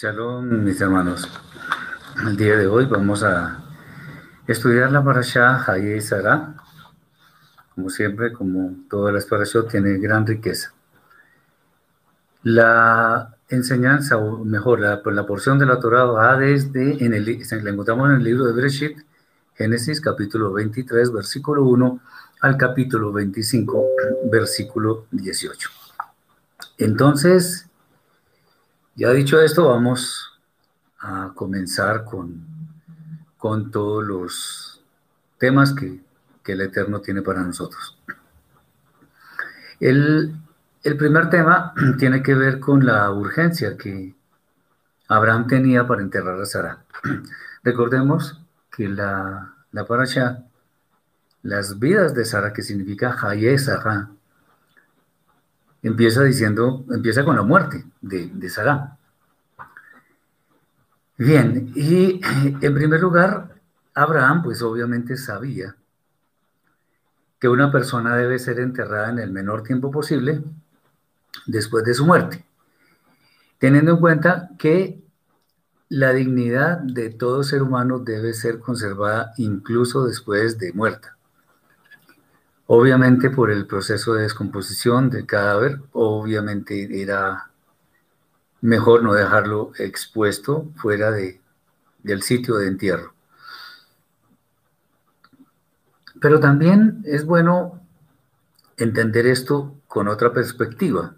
Shalom, mis hermanos. El día de hoy vamos a estudiar la parasha Haye Sara. Como siempre, como todas las parashot, tiene gran riqueza. La enseñanza, o mejor, la, la porción de la Torah va desde, en el, la encontramos en el libro de Bereshit, Génesis capítulo 23, versículo 1 al capítulo 25, versículo 18. Entonces, ya dicho esto, vamos a comenzar con, con todos los temas que, el Eterno tiene para nosotros. El, el primer tema tiene que ver con la urgencia que Abraham tenía para enterrar a Sara. Recordemos que la, la parasha, las vidas de Sara, que significa Haye empieza diciendo, empieza con la muerte de, de Sara. Bien, y en primer lugar, Abraham pues obviamente sabía que una persona debe ser enterrada en el menor tiempo posible después de su muerte, teniendo en cuenta que la dignidad de todo ser humano debe ser conservada incluso después de muerta. Obviamente por el proceso de descomposición del cadáver, obviamente era mejor no dejarlo expuesto fuera de, del sitio de entierro. Pero también es bueno entender esto con otra perspectiva,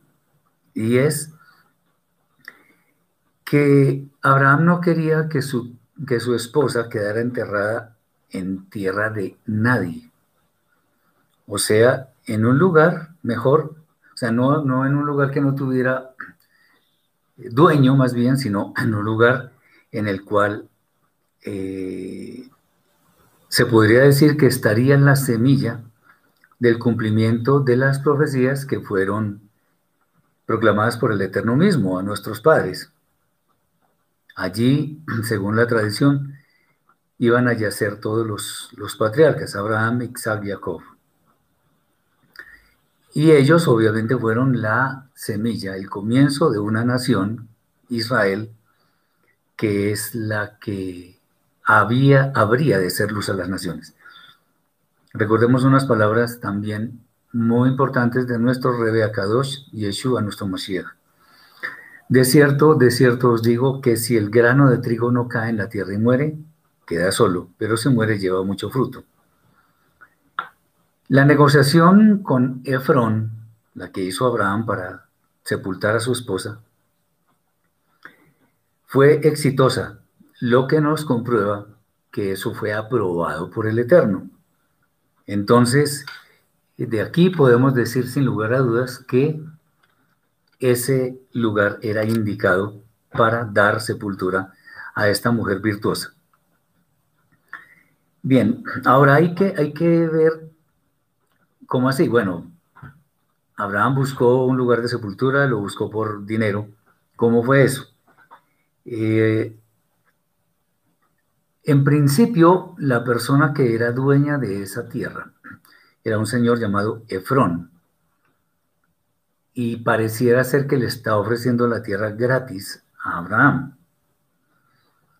y es que Abraham no quería que su, que su esposa quedara enterrada en tierra de nadie. O sea, en un lugar mejor, o sea, no, no en un lugar que no tuviera dueño más bien, sino en un lugar en el cual eh, se podría decir que estaría en la semilla del cumplimiento de las profecías que fueron proclamadas por el Eterno mismo a nuestros padres. Allí, según la tradición, iban a yacer todos los, los patriarcas, Abraham, Isaac Jacob. Y ellos obviamente fueron la semilla, el comienzo de una nación, Israel, que es la que había, habría de ser luz a las naciones. Recordemos unas palabras también muy importantes de nuestro Rebe Akadosh, Yeshua, nuestro Mashiach. De cierto, de cierto os digo que si el grano de trigo no cae en la tierra y muere, queda solo, pero si muere lleva mucho fruto. La negociación con Efrón, la que hizo Abraham para sepultar a su esposa, fue exitosa, lo que nos comprueba que eso fue aprobado por el Eterno. Entonces, de aquí podemos decir sin lugar a dudas que ese lugar era indicado para dar sepultura a esta mujer virtuosa. Bien, ahora hay que, hay que ver ¿Cómo así? Bueno, Abraham buscó un lugar de sepultura, lo buscó por dinero. ¿Cómo fue eso? Eh, en principio, la persona que era dueña de esa tierra era un señor llamado Efrón. Y pareciera ser que le está ofreciendo la tierra gratis a Abraham.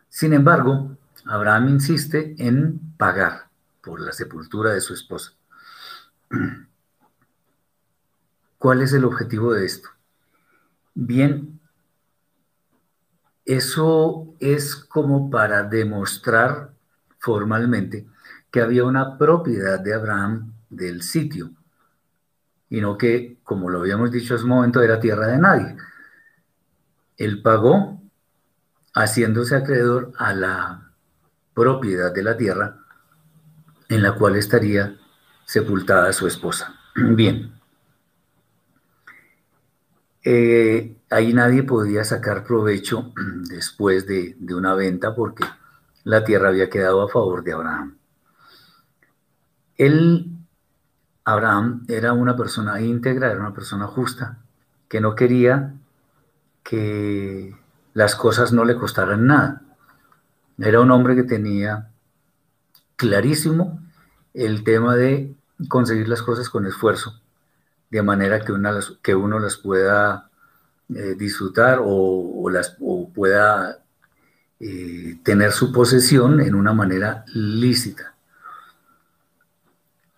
Sin embargo, Abraham insiste en pagar por la sepultura de su esposa. ¿Cuál es el objetivo de esto? Bien, eso es como para demostrar formalmente que había una propiedad de Abraham del sitio y no que, como lo habíamos dicho hace un momento, era tierra de nadie. Él pagó haciéndose acreedor a la propiedad de la tierra en la cual estaría sepultada su esposa. Bien. Eh, ahí nadie podía sacar provecho después de, de una venta porque la tierra había quedado a favor de Abraham. Él, Abraham, era una persona íntegra, era una persona justa, que no quería que las cosas no le costaran nada. Era un hombre que tenía clarísimo el tema de conseguir las cosas con esfuerzo, de manera que, una, que uno las pueda eh, disfrutar o, las, pueda eh, tener su posesión en una manera lícita.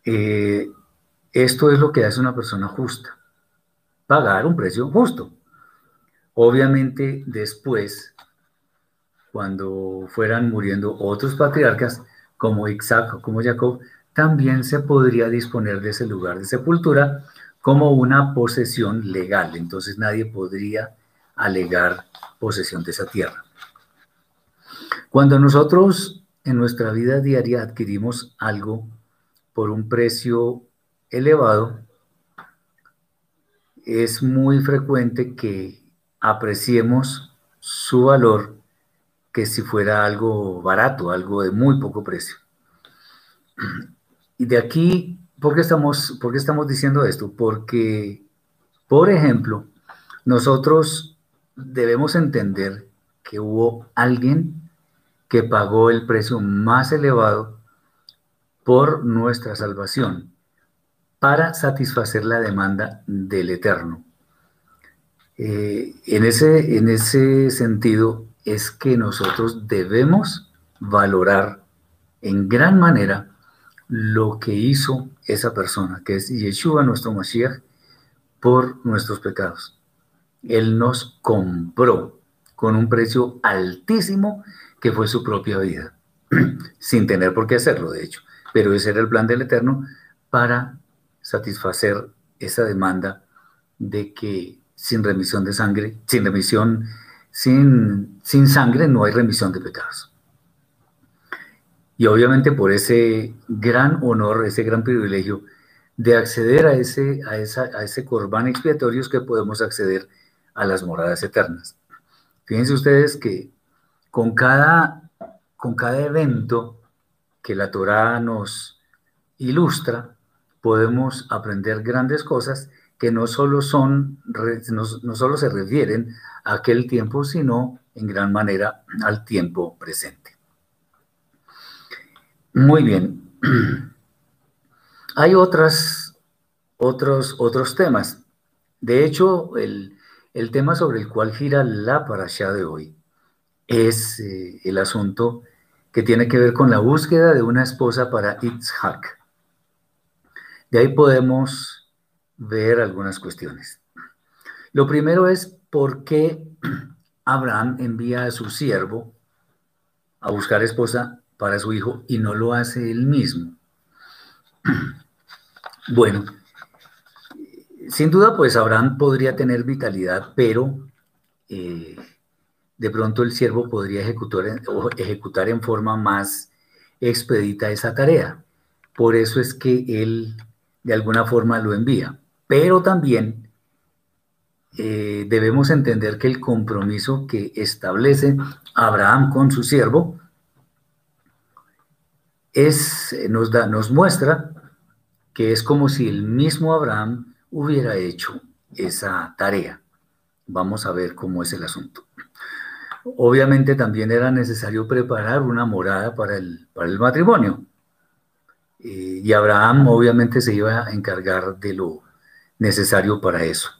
esto es lo que hace una persona justa, pagar un precio justo. Obviamente después, cuando fueran muriendo otros patriarcas, como Isaac o como Jacob, también se podría disponer de ese lugar de sepultura como una posesión legal. Entonces nadie podría alegar posesión de esa tierra. Cuando nosotros en nuestra vida diaria adquirimos algo por un precio elevado, es muy frecuente que apreciemos su valor que si fuera algo barato, algo de muy poco precio. Y de aquí, ¿por qué estamos, por qué estamos diciendo esto? Porque, por ejemplo, nosotros debemos entender que hubo alguien que pagó el precio más elevado por nuestra salvación para satisfacer la demanda del Eterno. Eh, en, ese, en ese sentido es que nosotros debemos valorar en gran manera lo que hizo esa persona, que es Yeshua, nuestro Mashiach, por nuestros pecados. Él nos compró con un precio altísimo que fue su propia vida, sin tener por qué hacerlo, de hecho. Pero ese era el plan del Eterno para satisfacer esa demanda de que sin remisión de sangre, sin remisión, sin, sin sangre no hay remisión de pecados. Y obviamente por ese gran honor, ese gran privilegio de acceder a ese, a esa, a ese corbán expiatorio es que podemos acceder a las moradas eternas. Fíjense ustedes que con cada, con cada evento que la Torá nos ilustra, podemos aprender grandes cosas que no solo, son, no, no solo se refieren a aquel tiempo, sino en gran manera al tiempo presente. Muy bien. Hay otras, otros, otros temas. De hecho, el, tema sobre el cual gira la parasha de hoy es eh, el asunto que tiene que ver con la búsqueda de una esposa para Itzhak. De ahí podemos ver algunas cuestiones. Lo primero es por qué Abraham envía a su siervo a buscar esposa para su hijo y no lo hace él mismo. Bueno, sin duda pues Abraham podría tener vitalidad, pero eh, de pronto el siervo podría ejecutar, ejecutar en forma más expedita esa tarea. Por eso es que él de alguna forma lo envía. Pero también eh, debemos entender que el compromiso que establece Abraham con su siervo es, nos, da, nos muestra que es como si el mismo Abraham hubiera hecho esa tarea. Vamos a ver cómo es el asunto. Obviamente también era necesario preparar una morada para el, para el matrimonio. Eh, y Abraham obviamente se iba a encargar de lo necesario para eso.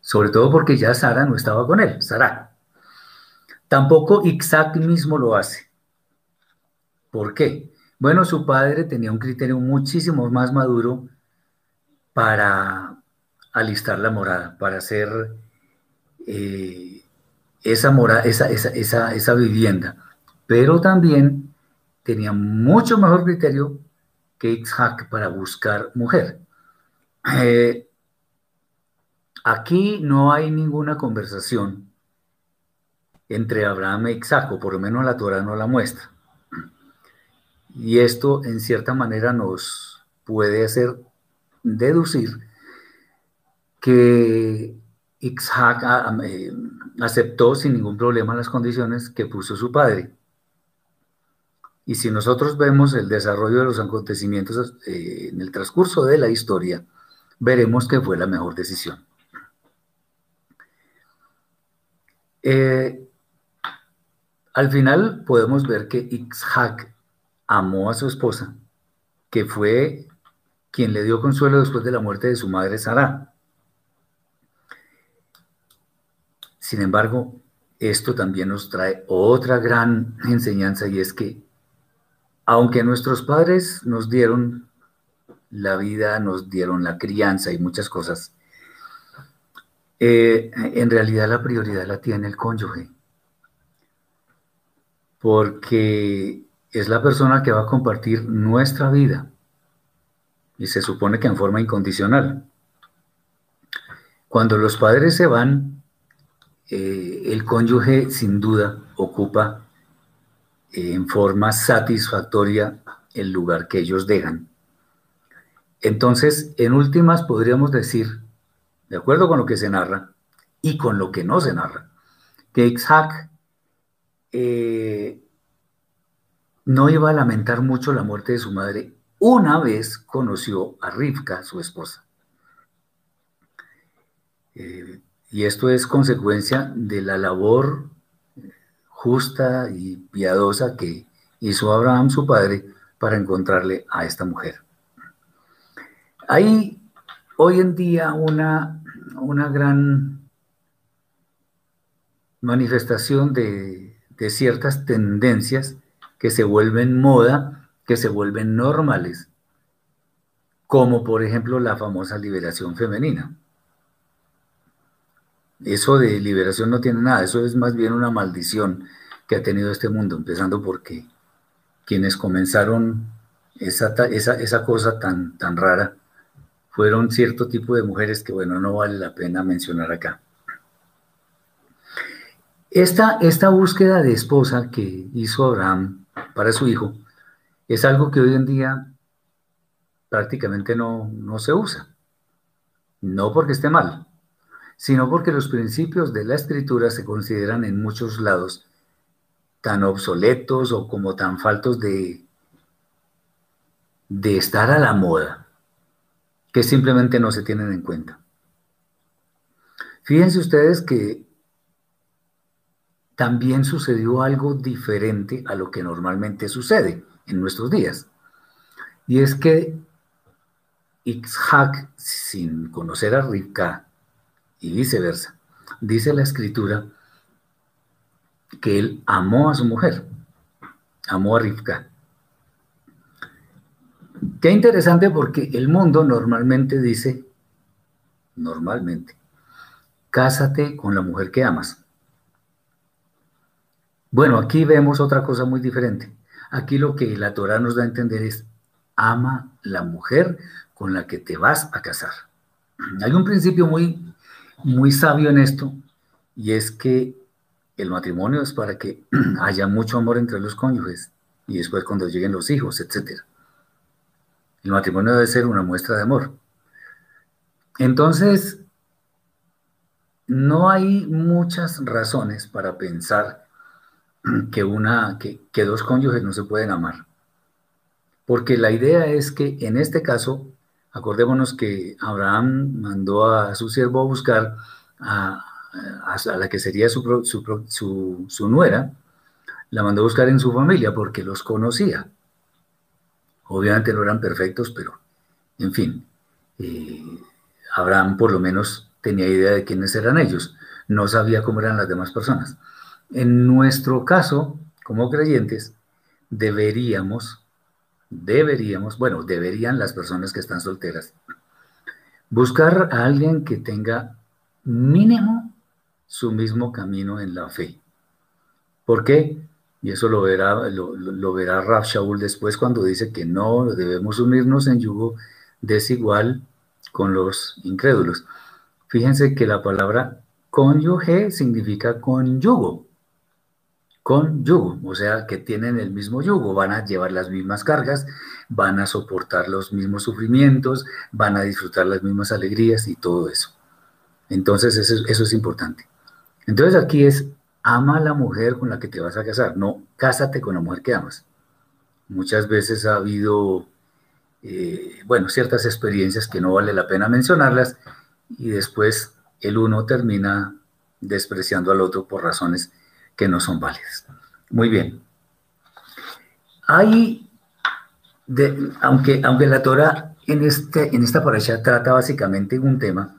Sobre todo porque ya Sara no estaba con él, Sara. Tampoco Isaac mismo lo hace. ¿Por qué? Bueno, su padre tenía un criterio muchísimo más maduro para alistar la morada, para hacer eh, esa, morada, esa, esa, vivienda. Pero también tenía mucho mejor criterio que Isaac para buscar mujer. Eh, aquí no hay ninguna conversación entre Abraham e Isaac, o por lo menos la Torah no la muestra. Y esto en cierta manera nos puede hacer deducir que Isaac ah, eh, aceptó sin ningún problema las condiciones que puso su padre. Y si nosotros vemos el desarrollo de los acontecimientos eh, en el transcurso de la historia, veremos que fue la mejor decisión. Eh, al final podemos ver que Isaac amó a su esposa, que fue quien le dio consuelo después de la muerte de su madre Sara. Sin embargo, esto también nos trae otra gran enseñanza y es que aunque nuestros padres nos dieron la vida, nos dieron la crianza y muchas cosas, eh, en realidad la prioridad la tiene el cónyuge, porque es la persona que va a compartir nuestra vida y se supone que en forma incondicional. Cuando los padres se van, eh, el cónyuge sin duda ocupa eh, en forma satisfactoria el lugar que ellos dejan. Entonces, en últimas podríamos decir, de acuerdo con lo que se narra y con lo que no se narra, que Isaac eh, no iba a lamentar mucho la muerte de su madre una vez conoció a Rivka, su esposa. Eh, y esto es consecuencia de la labor justa y piadosa que hizo Abraham, su padre, para encontrarle a esta mujer. Hay hoy en día una, una gran manifestación de, de ciertas tendencias que se vuelven moda, que se vuelven normales, como por ejemplo la famosa liberación femenina. Eso de liberación no tiene nada, eso es más bien una maldición que ha tenido este mundo, empezando porque quienes comenzaron esa, esa, cosa tan, tan rara fueron cierto tipo de mujeres que, bueno, no vale la pena mencionar acá. Esta, esta búsqueda de esposa que hizo Abraham para su hijo es algo que hoy en día prácticamente no, no se usa. No porque esté mal, sino porque los principios de la escritura se consideran en muchos lados tan obsoletos o como tan faltos de, de estar a la moda, que simplemente no se tienen en cuenta. Fíjense ustedes que también sucedió algo diferente a lo que normalmente sucede en nuestros días. Y es que Isaac, sin conocer a Rivka y viceversa, dice la escritura que él amó a su mujer, amó a Rivka. Qué interesante porque el mundo normalmente dice, normalmente, cásate con la mujer que amas. Bueno, aquí vemos otra cosa muy diferente. Aquí lo que la Torah nos da a entender es, ama la mujer con la que te vas a casar. Hay un principio muy, muy sabio en esto, y es que el matrimonio es para que haya mucho amor entre los cónyuges y después cuando lleguen los hijos, etc. El matrimonio debe ser una muestra de amor. Entonces, no hay muchas razones para pensar que, una, que, que dos cónyuges no se pueden amar. Porque la idea es que en este caso, acordémonos que Abraham mandó a su siervo a buscar a, a, la que sería su, su, su, nuera, la mandó a buscar en su familia porque los conocía. Obviamente no eran perfectos, pero en fin, eh, Abraham por lo menos tenía idea de quiénes eran ellos, no sabía cómo eran las demás personas. En nuestro caso, como creyentes, deberíamos, deberíamos, bueno, deberían las personas que están solteras, buscar a alguien que tenga mínimo su mismo camino en la fe. ¿Por qué? Y eso lo verá, lo, verá Rab Shaul después cuando dice que no debemos unirnos en yugo desigual con los incrédulos. Fíjense que la palabra cónyuge significa conyugo con yugo, o sea, que tienen el mismo yugo, van a llevar las mismas cargas, van a soportar los mismos sufrimientos, van a disfrutar las mismas alegrías y todo eso. Entonces, eso, es importante. Entonces, aquí es, ama a la mujer con la que te vas a casar, no cásate con la mujer que amas. Muchas veces ha habido, eh, bueno, ciertas experiencias que no vale la pena mencionarlas y después el uno termina despreciando al otro por razones que no son válidas. Muy bien. Hay, aunque, aunque la Torah en, este, en esta parasha trata básicamente un tema,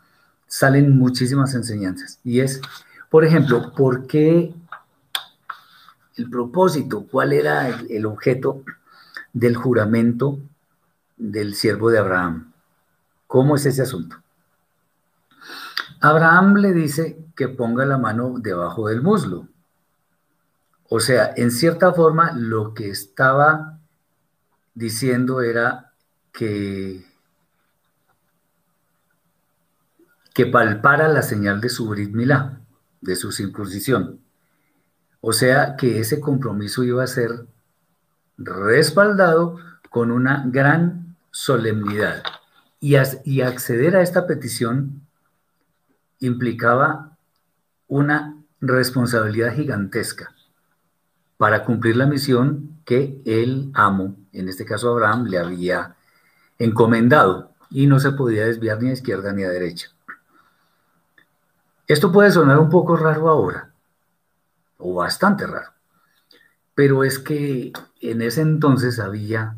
salen muchísimas enseñanzas y es Por ejemplo, ¿por qué el propósito? ¿Cuál era el objeto del juramento del siervo de Abraham? ¿Cómo es ese asunto? Abraham le dice que ponga la mano debajo del muslo. O sea, en cierta forma lo que estaba diciendo era que, que palpara la señal de su brit milá, de su circuncisión. O sea, que ese compromiso iba a ser respaldado con una gran solemnidad. Y, y acceder a esta petición implicaba una responsabilidad gigantesca para cumplir la misión que el amo, en este caso Abraham, le había encomendado y no se podía desviar ni a izquierda ni a derecha. Esto puede sonar un poco raro ahora, o bastante raro, pero es que en ese entonces había,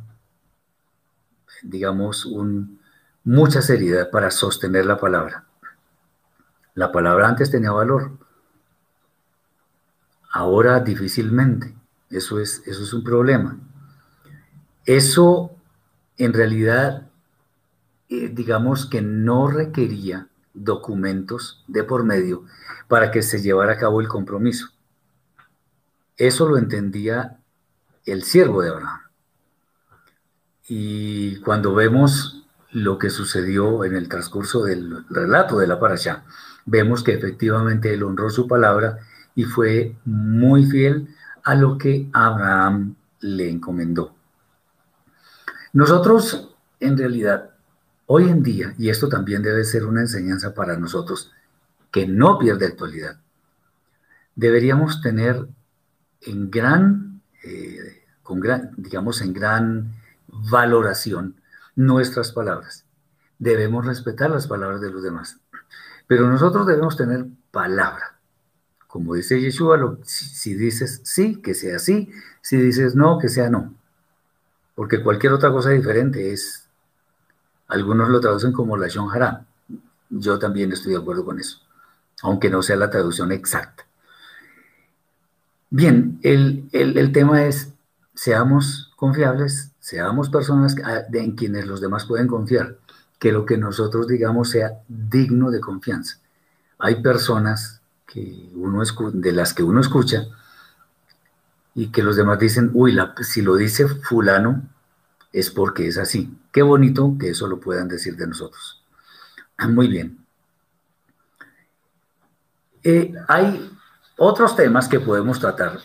digamos, un, mucha seriedad para sostener la palabra. La palabra antes tenía valor, ahora difícilmente. Eso es, eso es un problema. Eso en realidad, eh, digamos que no requería documentos de por medio para que se llevara a cabo el compromiso. Eso lo entendía el siervo de Abraham. Y cuando vemos lo que sucedió en el transcurso del relato de la parasha, vemos que efectivamente él honró su palabra y fue muy fiel a lo que Abraham le encomendó. Nosotros, en realidad, hoy en día, y esto también debe ser una enseñanza para nosotros, que no pierde actualidad, deberíamos tener en gran, eh, con gran, digamos, en gran valoración nuestras palabras. Debemos respetar las palabras de los demás. Pero nosotros debemos tener palabra. Como dice Yeshua, si, dices sí, que sea sí, si dices no, que sea no. Porque cualquier otra cosa diferente es, algunos lo traducen como la Shon Yo también estoy de acuerdo con eso, aunque no sea la traducción exacta. Bien, el, el tema es, seamos confiables, seamos personas en quienes los demás pueden confiar que lo que nosotros digamos sea digno de confianza. Hay personas uno de las que uno escucha y que los demás dicen, uy, si lo dice fulano es porque es así. Qué bonito que eso lo puedan decir de nosotros. Muy bien. Eh, hay otros temas que podemos tratar.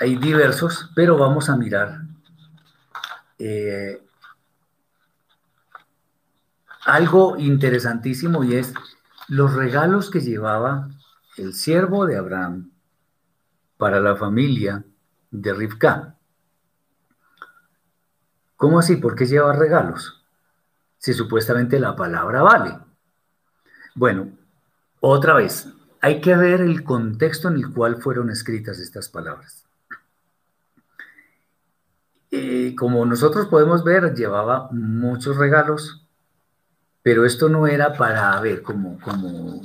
Hay diversos, pero vamos a mirar eh, algo interesantísimo y es los regalos que llevaba el siervo de Abraham para la familia de Rivka. ¿Cómo así? ¿Por qué lleva regalos? Si supuestamente la palabra vale. Bueno, otra vez, hay que ver el contexto en el cual fueron escritas estas palabras. Como nosotros podemos ver, llevaba muchos regalos, pero esto no era para, ver, como, como,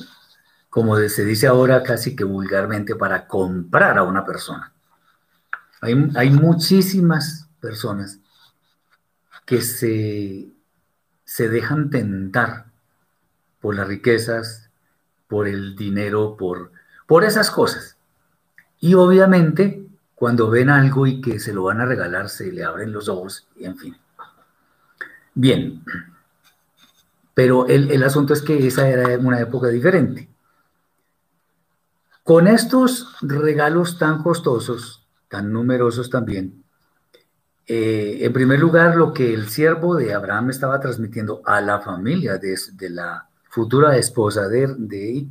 como se dice ahora casi que vulgarmente, para comprar a una persona. Hay, hay muchísimas personas que se, se dejan tentar por las riquezas, por el dinero, por, por esas cosas. Y obviamente cuando ven algo y que se lo van a regalar, se le abren los ojos, y en fin. Bien, pero el, asunto es que esa era una época diferente. Con estos regalos tan costosos, tan numerosos también, eh, en primer lugar, lo que el siervo de Abraham estaba transmitiendo a la familia de, la futura esposa de, de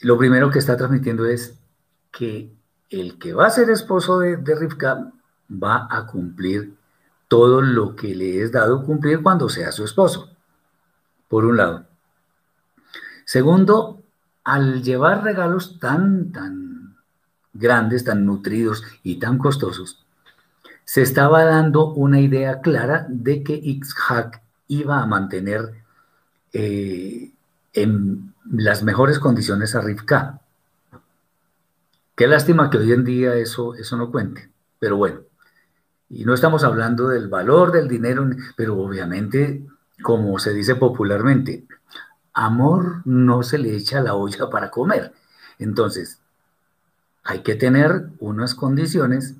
lo primero que está transmitiendo es que el que va a ser esposo de, de Rivka va a cumplir todo lo que le es dado cumplir cuando sea su esposo, por un lado. Segundo, al llevar regalos tan, tan grandes, tan nutridos y tan costosos, se estaba dando una idea clara de que Ixhak iba a mantener eh, en las mejores condiciones a Rivka. Qué lástima que hoy en día eso, eso no cuente, pero bueno. Y no estamos hablando del valor del dinero, pero obviamente, como se dice popularmente, amor no se le echa a la olla para comer. Entonces, hay que tener unas condiciones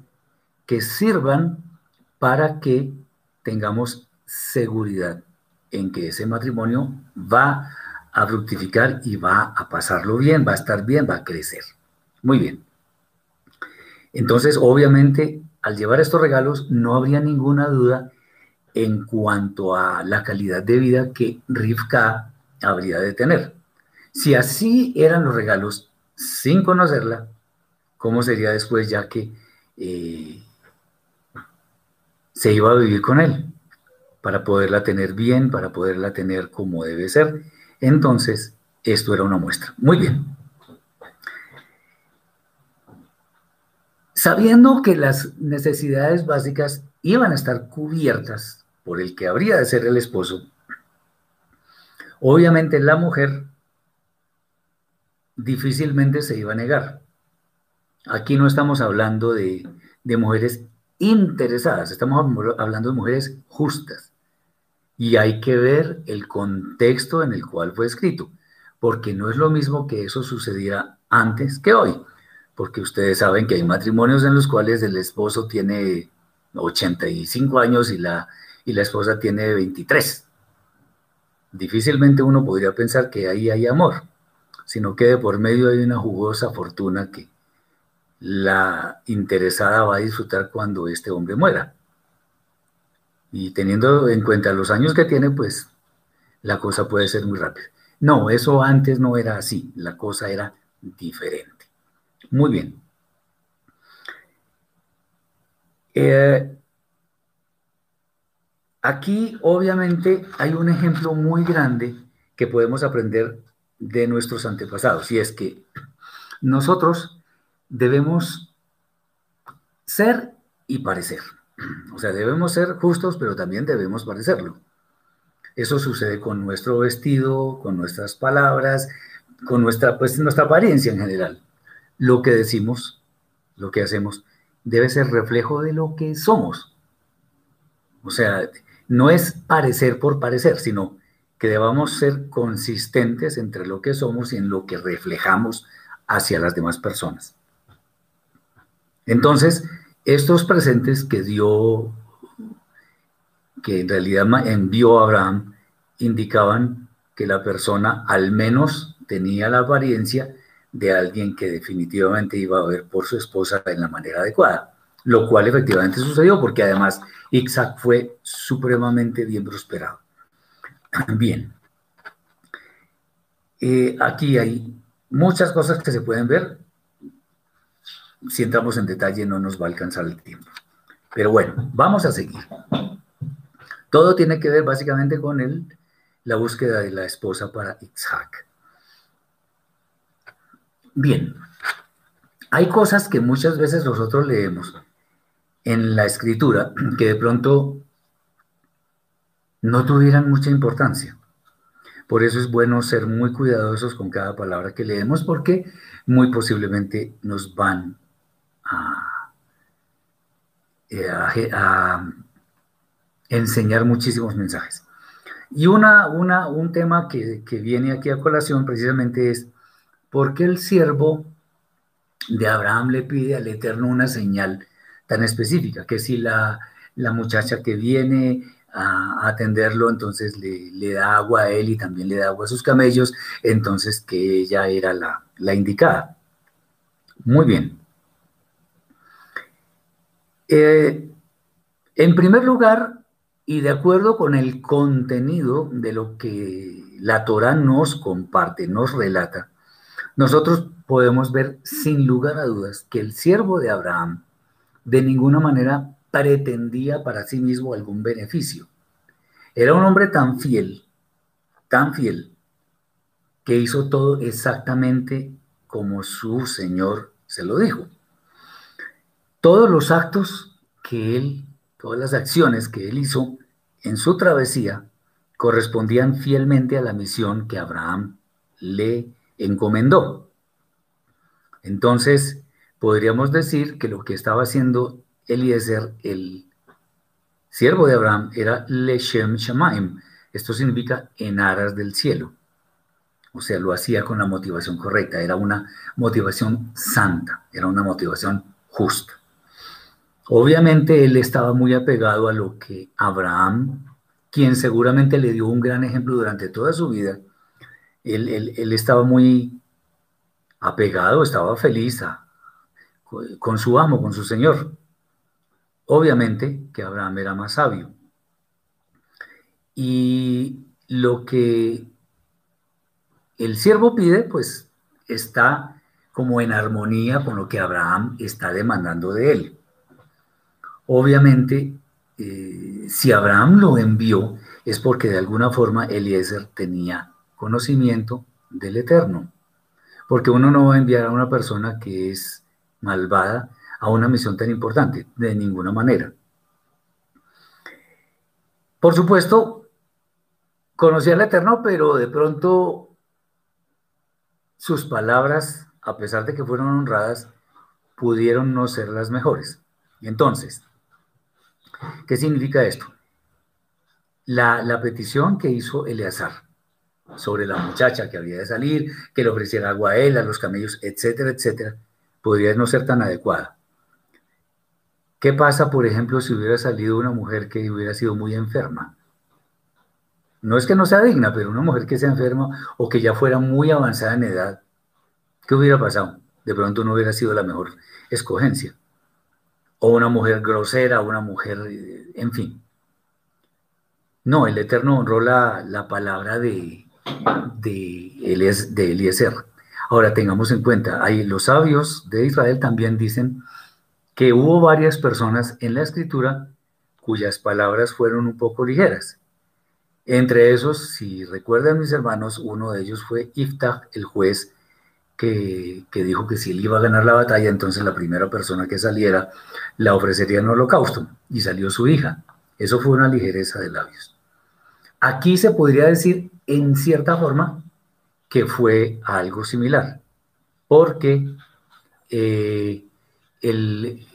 que sirvan para que tengamos seguridad en que ese matrimonio va a fructificar y va a pasarlo bien, va a estar bien, va a crecer. Muy bien. Entonces, obviamente, al llevar estos regalos, no habría ninguna duda en cuanto a la calidad de vida que Rivka habría de tener. Si así eran los regalos sin conocerla, ¿cómo sería después ya que eh, se iba a vivir con él? Para poderla tener bien, para poderla tener como debe ser. Entonces, esto era una muestra. Muy bien. Sabiendo que las necesidades básicas iban a estar cubiertas por el que habría de ser el esposo, obviamente la mujer difícilmente se iba a negar. Aquí no estamos hablando de, mujeres interesadas, estamos hablando de mujeres justas. Y hay que ver el contexto en el cual fue escrito, porque no es lo mismo que eso sucediera antes que hoy, porque ustedes saben que hay matrimonios en los cuales el esposo tiene 85 años y la, y la esposa tiene 23. Difícilmente uno podría pensar que ahí hay amor, sino que de por medio hay una jugosa fortuna que la interesada va a disfrutar cuando este hombre muera. Y teniendo en cuenta los años que tiene, pues la cosa puede ser muy rápida. No, eso antes no era así, la cosa era diferente. Muy bien. Eh, aquí obviamente hay un ejemplo muy grande que podemos aprender de nuestros antepasados, y es que nosotros debemos ser y parecer. O sea, debemos ser justos, pero también debemos parecerlo. Eso sucede con nuestro vestido, con nuestras palabras, con nuestra, pues, nuestra apariencia en general. Lo que decimos, lo que hacemos, debe ser reflejo de lo que somos. O sea, no es parecer por parecer, sino que debamos ser consistentes entre lo que somos y en lo que reflejamos hacia las demás personas. Entonces, estos presentes que dio, que en realidad envió Abraham, indicaban que la persona al menos tenía la apariencia de alguien que definitivamente iba a ver por su esposa en la manera adecuada, lo cual efectivamente sucedió porque además Isaac fue supremamente bien prosperado. Bien, eh, aquí hay muchas cosas que se pueden ver, si entramos en detalle no nos va a alcanzar el tiempo. Pero bueno, vamos a seguir. Todo tiene que ver básicamente con el, la búsqueda de la esposa para Isaac. Bien, hay cosas que muchas veces nosotros leemos en la escritura que de pronto no tuvieran mucha importancia. Por eso es bueno ser muy cuidadosos con cada palabra que leemos porque muy posiblemente nos van a, enseñar muchísimos mensajes. Y una, una, un tema que, viene aquí a colación precisamente es, ¿por qué el siervo de Abraham le pide al Eterno una señal tan específica? Que si la, muchacha que viene a atenderlo, entonces le, le, da agua a él y también le da agua a sus camellos, entonces que ella era la, la indicada. Muy bien. Eh, en primer lugar, y de acuerdo con el contenido de lo que la Torah nos comparte, nos relata, nosotros podemos ver sin lugar a dudas que el siervo de Abraham de ninguna manera pretendía para sí mismo algún beneficio. Era un hombre tan fiel, tan fiel, que hizo todo exactamente como su Señor se lo dijo todos los actos que él, todas las acciones que él hizo en su travesía correspondían fielmente a la misión que Abraham le encomendó. Entonces, podríamos decir que lo que estaba haciendo Eliezer, el siervo de Abraham, era Leshem Shamaim. Esto significa en aras del cielo. O sea, lo hacía con la motivación correcta, era una motivación santa, era una motivación justa. Obviamente él estaba muy apegado a lo que Abraham, quien seguramente le dio un gran ejemplo durante toda su vida, él, estaba muy apegado, estaba feliz con su amo, con su señor. Obviamente que Abraham era más sabio. Y lo que el siervo pide, pues está como en armonía con lo que Abraham está demandando de él. Obviamente, eh, si Abraham lo envió, es porque de alguna forma Eliezer tenía conocimiento del Eterno. Porque uno no va a enviar a una persona que es malvada a una misión tan importante, de ninguna manera. Por supuesto, conocía al Eterno, pero de pronto sus palabras, a pesar de que fueron honradas, pudieron no ser las mejores. Entonces, ¿qué significa esto? La, la petición que hizo Eleazar sobre la muchacha que había de salir, que le ofreciera agua a él, a los camellos, etcétera, etcétera, podría no ser tan adecuada. ¿Qué pasa, por ejemplo, si hubiera salido una mujer que hubiera sido muy enferma? No es que no sea digna, pero una mujer que sea enferma o que ya fuera muy avanzada en edad, ¿qué hubiera pasado? De pronto no hubiera sido la mejor escogencia. O una mujer grosera, una mujer, eh, en fin. No, el Eterno honró la, la palabra de, de, de Eliezer. Ahora tengamos en cuenta, ahí los sabios de Israel también dicen que hubo varias personas en la escritura cuyas palabras fueron un poco ligeras. Entre esos, si recuerdan mis hermanos, uno de ellos fue Iftach, el juez, que, que, dijo que si él iba a ganar la batalla, entonces la primera persona que saliera la ofrecería en holocausto, y salió su hija. Eso fue una ligereza de labios. Aquí se podría decir en cierta forma que fue algo similar, porque eh, él,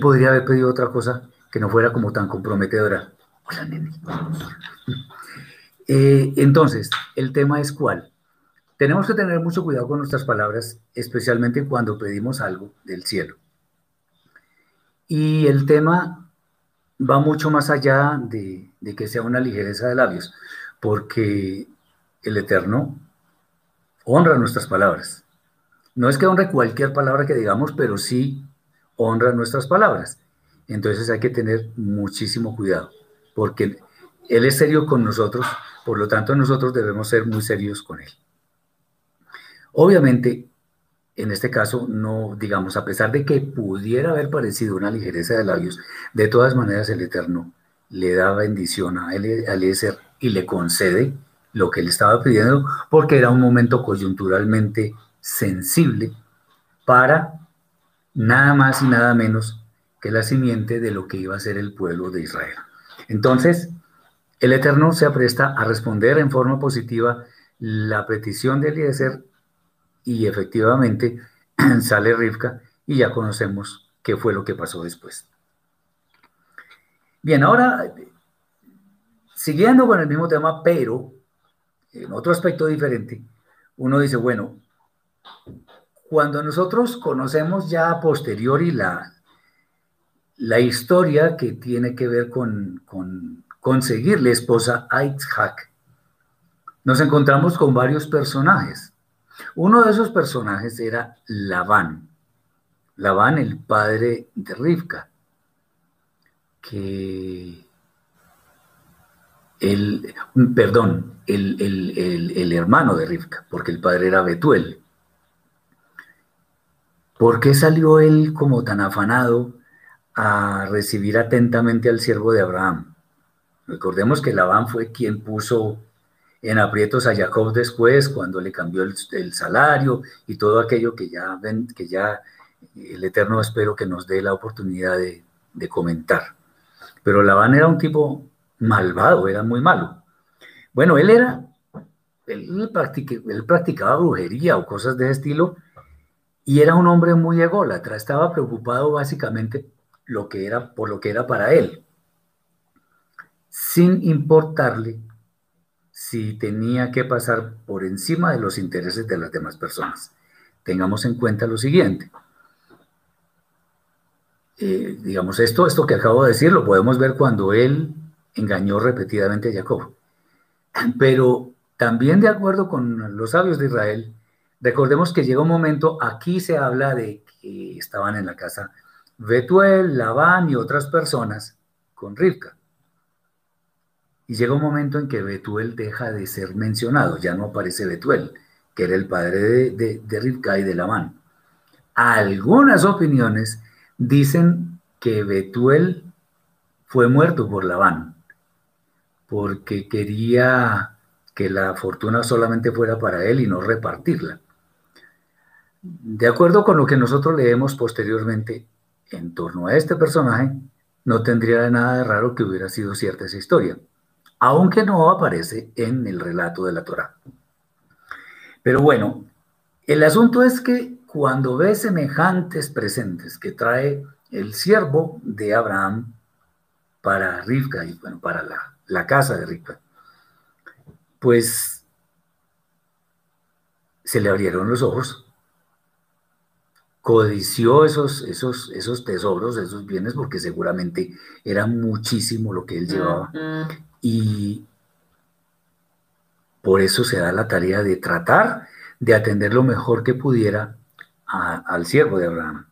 podría haber pedido otra cosa que no fuera como tan comprometedora. Hola, nene. Eh, entonces, el tema es cuál. Tenemos que tener mucho cuidado con nuestras palabras, especialmente cuando pedimos algo del cielo. Y el tema va mucho más allá de, que sea una ligereza de labios, porque el Eterno honra nuestras palabras. No es que honre cualquier palabra que digamos, pero sí honra nuestras palabras. Entonces hay que tener muchísimo cuidado, porque Él es serio con nosotros, por lo tanto nosotros debemos ser muy serios con Él. Obviamente, en este caso, no, digamos, a pesar de que pudiera haber parecido una ligereza de labios, de todas maneras el Eterno le da bendición a Eliezer y le concede lo que él estaba pidiendo, porque era un momento coyunturalmente sensible para nada más y nada menos que la simiente de lo que iba a ser el pueblo de Israel. Entonces, el Eterno se apresta a responder en forma positiva la petición de Eliezer y efectivamente sale Rivka y ya conocemos qué fue lo que pasó después. Bien, ahora, siguiendo con el mismo tema, pero en otro aspecto diferente, uno dice, bueno, cuando nosotros conocemos ya a posteriori la, la historia que tiene que ver con, con conseguirle esposa a nos encontramos con varios personajes. Uno de esos personajes era Labán. Labán, el padre de Rivka, que el, perdón, el, hermano de Rivka, porque el padre era Betuel. ¿Por qué salió él como tan afanado a recibir atentamente al siervo de Abraham? Recordemos que Labán fue quien puso en aprietos a Jacob después, cuando le cambió el, salario y todo aquello que ya ven, que ya el Eterno espero que nos dé la oportunidad de, de comentar. Pero Labán era un tipo malvado, era muy malo. Bueno, él era él, practicaba brujería o cosas de ese estilo y era un hombre muy ególatra, estaba preocupado básicamente lo que era, por lo que era para él, sin importarle si tenía que pasar por encima de los intereses de las demás personas. Tengamos en cuenta lo siguiente. Eh, digamos, esto, esto que acabo de decir lo podemos ver cuando él engañó repetidamente a Jacob. Pero también de acuerdo con los sabios de Israel, recordemos que llega un momento, aquí se habla de que estaban en la casa Betuel, Labán y otras personas con Rivka. Y llega un momento en que Betuel deja de ser mencionado, ya no aparece Betuel, que era el padre de, de, Rivka y de Labán. Algunas opiniones dicen que Betuel fue muerto por Labán, porque quería que la fortuna solamente fuera para él y no repartirla. De acuerdo con lo que nosotros leemos posteriormente en torno a este personaje, no tendría nada de raro que hubiera sido cierta esa historia, aunque no aparece en el relato de la Torá. Pero bueno, el asunto es que cuando ve semejantes presentes que trae el siervo de Abraham para Rivka y bueno, para la, la casa de Rivka, pues se le abrieron los ojos, codició esos, esos, esos tesoros, esos bienes, porque seguramente era muchísimo lo que él llevaba. Y por eso se da la tarea de tratar de atender lo mejor que pudiera al siervo de Abraham.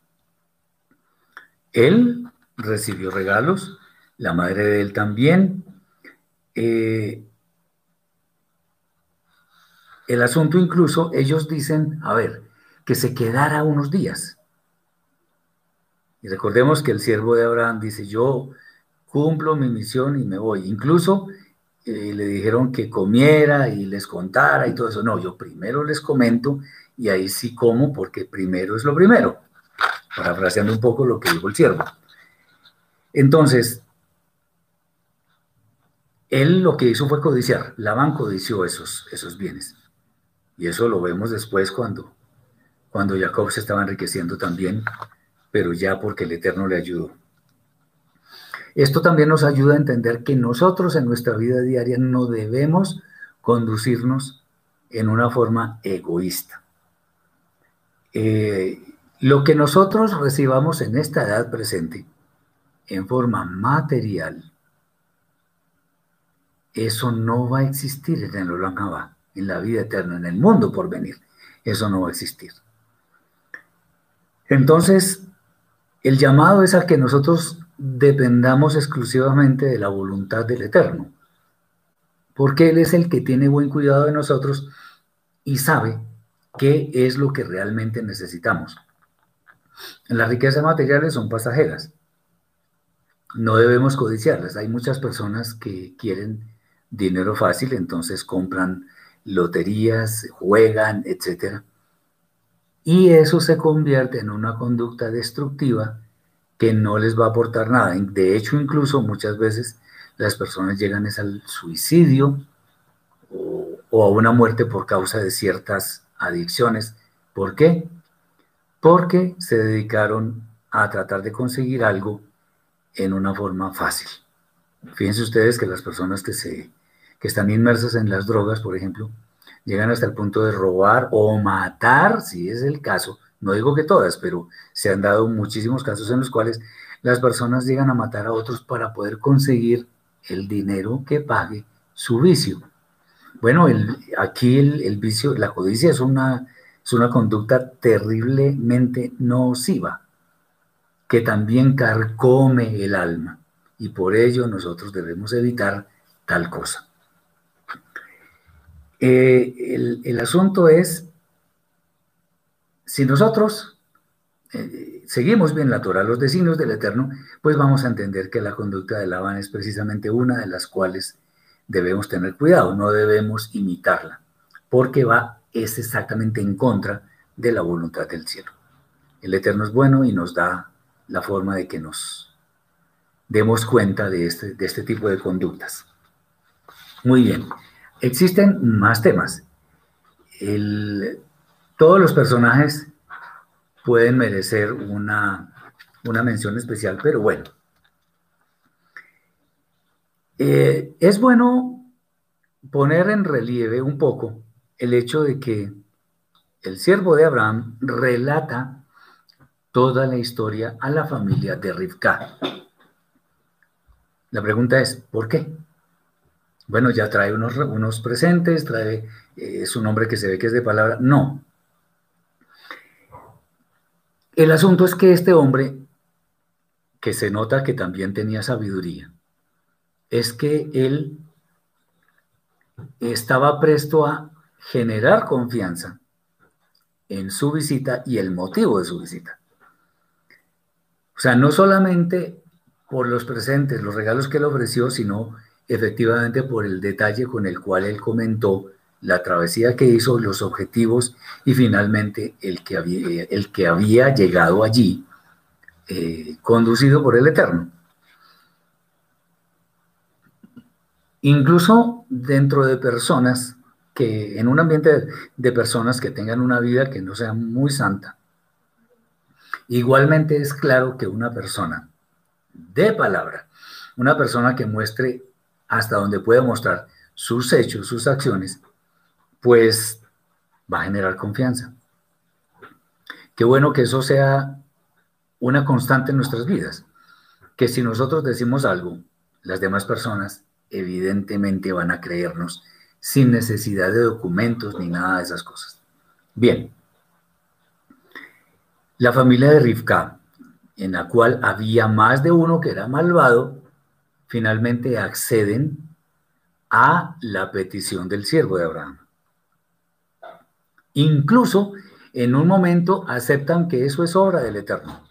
Él recibió regalos, la madre de él también. Eh, el asunto incluso, ellos dicen, a ver, que se quedara unos días. Y recordemos que el siervo de Abraham dice, yo cumplo mi misión y me voy. Incluso eh, le dijeron que comiera y les contara y todo eso. No, yo primero les comento y ahí sí como porque primero es lo primero. Parafraseando un poco lo que dijo el siervo. Entonces, él lo que hizo fue codiciar. Labán codició esos, esos bienes. Y eso lo vemos después cuando, cuando Jacob se estaba enriqueciendo también, pero ya porque el Eterno le ayudó. Esto también nos ayuda a entender que nosotros en nuestra vida diaria no debemos conducirnos en una forma egoísta. Eh, lo que nosotros recibamos en esta edad presente, en forma material, eso no va a existir en el Olam en la vida eterna, en el mundo por venir. Eso no va a existir. Entonces, el llamado es a que nosotros dependamos exclusivamente de la voluntad del Eterno, porque Él es el que tiene buen cuidado de nosotros y sabe qué es lo que realmente necesitamos. Las riquezas materiales son pasajeras, no debemos codiciarlas. Hay muchas personas que quieren dinero fácil, entonces compran loterías, juegan, etc. Y eso se convierte en una conducta destructiva que no les va a aportar nada. De hecho, incluso muchas veces las personas llegan al suicidio o a una muerte por causa de ciertas adicciones. ¿Por qué? Porque se dedicaron a tratar de conseguir algo en una forma fácil. Fíjense ustedes que las personas que se que están inmersas en las drogas, por ejemplo, llegan hasta el punto de robar o matar, si es el caso. No digo que todas, pero se han dado muchísimos casos en los cuales las personas llegan a matar a otros para poder conseguir el dinero que pague su vicio. Bueno, aquí el, vicio, la codicia es una, es una conducta terriblemente nociva, que también carcome el alma, y por ello nosotros debemos evitar tal cosa. Eh, el, asunto es, si nosotros eh, seguimos bien la Torah, los designios del Eterno, pues vamos a entender que la conducta de Labán es precisamente una de las cuales debemos tener cuidado, no debemos imitarla, porque va, es exactamente en contra de la voluntad del cielo. El Eterno es bueno y nos da la forma de que nos demos cuenta de este, de este tipo de conductas. Muy bien. existen más temas. todos los personajes pueden merecer una, una mención especial, pero bueno. Eh, es bueno poner en relieve un poco el hecho de que el siervo de Abraham relata toda la historia a la familia de Rivka. La pregunta es, ¿por qué? Bueno, ya trae unos, unos presentes, trae eh, su nombre que se ve que es de palabra. No. El asunto es que este hombre, que se nota que también tenía sabiduría, es que él estaba presto a generar confianza en su visita y el motivo de su visita. O sea, no solamente por los presentes, los regalos que le ofreció, sino efectivamente por el detalle con el cual él comentó la travesía que hizo, los objetivos y finalmente el que había, había llegado allí, eh, conducido por el Eterno. Incluso dentro de personas que, en un ambiente de personas que tengan una vida que no sea muy santa, igualmente es claro que una persona de palabra, una persona que muestre hasta donde pueda mostrar sus hechos, sus acciones, pues va a generar confianza. Qué bueno que eso sea una constante en nuestras vidas, que si nosotros decimos algo, las demás personas evidentemente van a creernos sin necesidad de documentos ni nada de esas cosas. Bien, la familia de Rivka, en la cual había más de uno que era malvado, finalmente acceden a la petición del siervo de Abraham. Incluso en un momento aceptan que eso es obra del Eterno.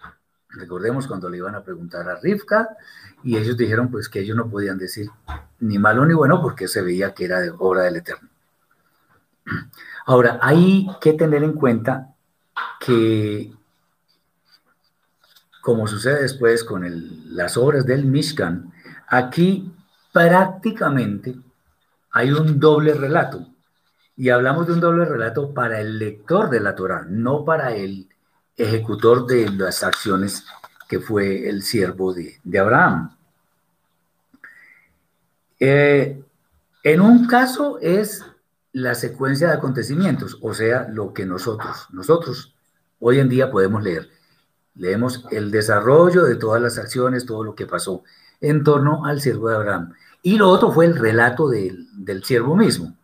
Recordemos cuando le iban a preguntar a Rivka y ellos dijeron pues que ellos no podían decir ni malo ni bueno porque se veía que era obra del Eterno. Ahora, hay que tener en cuenta que, como sucede después con las obras del Mishkan, Aquí prácticamente hay un doble relato. Y hablamos de un doble relato para el lector de la Torah, no para el ejecutor de las acciones que fue el siervo de, Abraham. Eh, en un caso es la secuencia de acontecimientos, o sea, lo que nosotros, nosotros hoy en día podemos leer. Leemos el desarrollo de todas las acciones, todo lo que pasó en torno al siervo de Abraham. Y lo otro fue el relato del, del siervo mismo.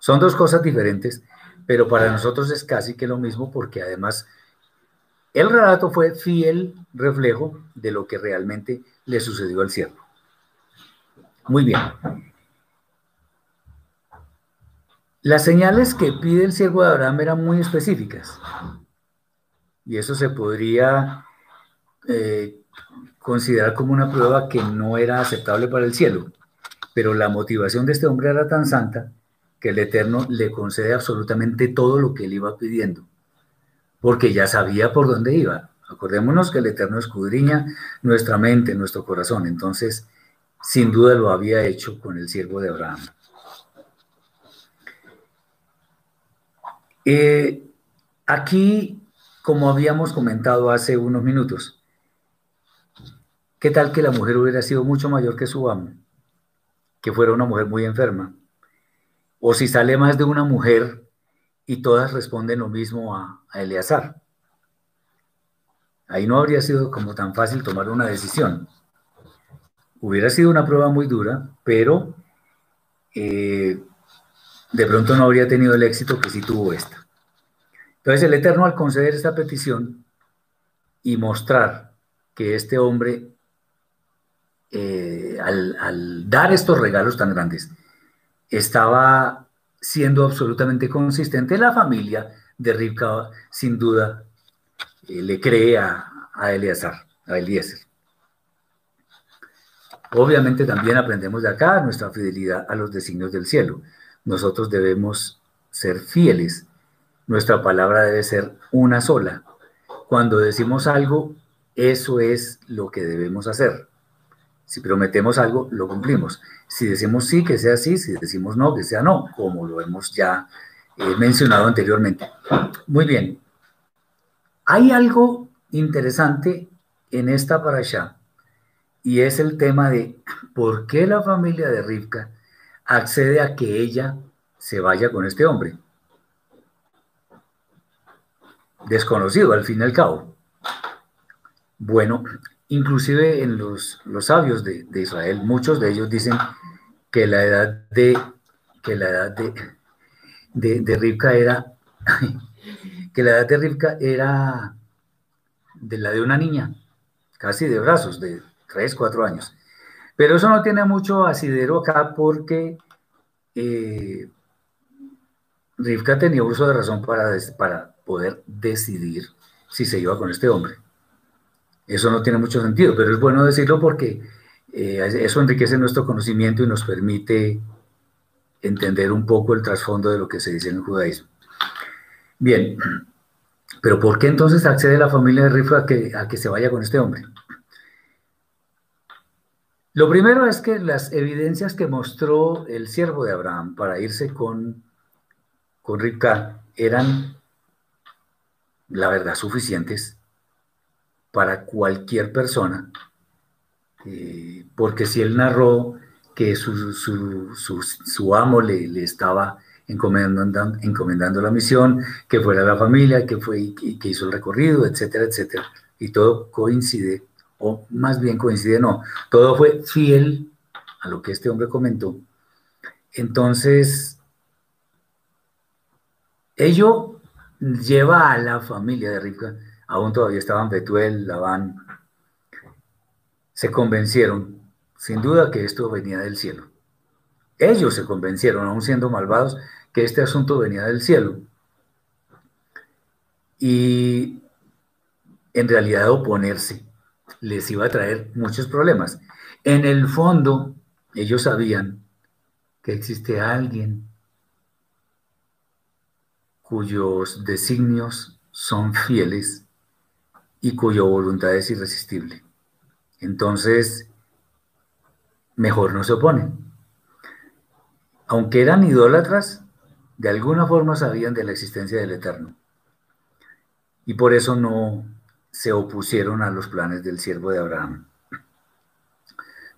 Son dos cosas diferentes, pero para nosotros es casi que lo mismo porque además el relato fue fiel reflejo de lo que realmente le sucedió al siervo. Muy bien. Las señales que pide el siervo de Abraham eran muy específicas. Y eso se podría eh, considerar como una prueba que no era aceptable para el cielo. Pero la motivación de este hombre era tan santa que el Eterno le concede absolutamente todo lo que él iba pidiendo, porque ya sabía por dónde iba. Acordémonos que el Eterno escudriña nuestra mente, nuestro corazón. Entonces, sin duda lo había hecho con el siervo de Abraham. Eh, aquí, como habíamos comentado hace unos minutos, ¿Qué tal que la mujer hubiera sido mucho mayor que su amo? Que fuera una mujer muy enferma. O si sale más de una mujer y todas responden lo mismo a, Eleazar. Ahí no habría sido como tan fácil tomar una decisión. Hubiera sido una prueba muy dura, pero eh, de pronto no habría tenido el éxito que sí tuvo esta. Entonces el Eterno al conceder esta petición y mostrar que este hombre eh, al, dar estos regalos tan grandes, estaba siendo absolutamente consistente. La familia de Rivka, sin duda, eh, le cree a, a Eleazar, a Eliezer. Obviamente también aprendemos de acá nuestra fidelidad a los designios del cielo. Nosotros debemos ser fieles. Nuestra palabra debe ser una sola. Cuando decimos algo, eso es lo que debemos hacer. Si prometemos algo, lo cumplimos. Si decimos sí, que sea sí, si decimos no, que sea no, como lo hemos ya eh, mencionado anteriormente. Muy bien. Hay algo interesante en esta parasha y es el tema de por qué la familia de Rivka accede a que ella se vaya con este hombre. Desconocido al fin y al cabo. Bueno, inclusive en los, los sabios de, Israel, muchos de ellos dicen que la edad de, que la edad de, de, Rivka era, que la edad de Rivka era de la de una niña, casi de brazos, de 3, 4 años. Pero eso no tiene mucho asidero acá porque eh, Rivka tenía uso de razón para, para poder decidir si se iba con este hombre. Eso no tiene mucho sentido, pero es bueno decirlo porque eh, eso enriquece nuestro conocimiento y nos permite entender un poco el trasfondo de lo que se dice en el judaísmo. Bien, pero ¿por qué entonces accede la familia de Rivka a que, se vaya con este hombre? Lo primero es que las evidencias que mostró el siervo de Abraham para irse con, con eran, la verdad, suficientes para cualquier persona, eh, porque si él narró que su, su, amo le, le, estaba encomendando, encomendando la misión, que fuera la familia, que, fue, que hizo el recorrido, etcétera, etcétera, y todo coincide o más bien coincide, no, todo fue fiel a lo que este hombre comentó. Entonces, ello lleva a la familia de Rivka, aún todavía estaban Betuel, Labán, se convencieron, sin duda, que esto venía del cielo. Ellos se convencieron, aún siendo malvados, que este asunto venía del cielo. Y en realidad oponerse les iba a traer muchos problemas. En el fondo, ellos sabían que existe alguien cuyos designios son fieles y cuya voluntad es irresistible. Entonces, mejor no se oponen. Aunque eran idólatras, de alguna forma sabían de la existencia del Eterno. Y por eso no se opusieron a los planes del siervo de Abraham.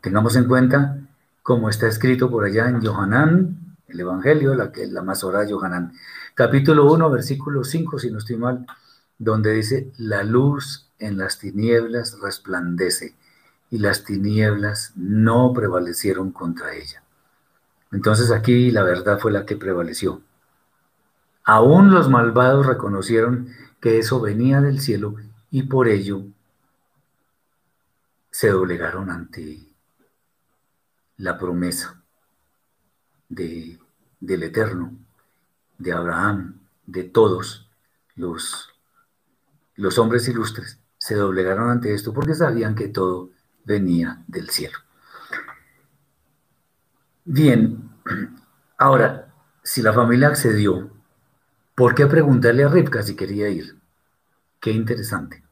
Tengamos en cuenta, como está escrito por allá en Johanán, el Evangelio, la, que, la hora de Johanán, capítulo 1, versículo 5, si no estoy mal, donde dice, la luz en las tinieblas resplandece y las tinieblas no prevalecieron contra ella. Entonces aquí la verdad fue la que prevaleció. Aún los malvados reconocieron que eso venía del cielo y por ello se doblegaron ante la promesa de, del Eterno, de Abraham, de todos los, los hombres ilustres, se doblegaron ante esto porque sabían que todo venía del cielo. Bien, ahora, si la familia accedió, ¿por qué preguntarle a Rivka si quería ir? Qué interesante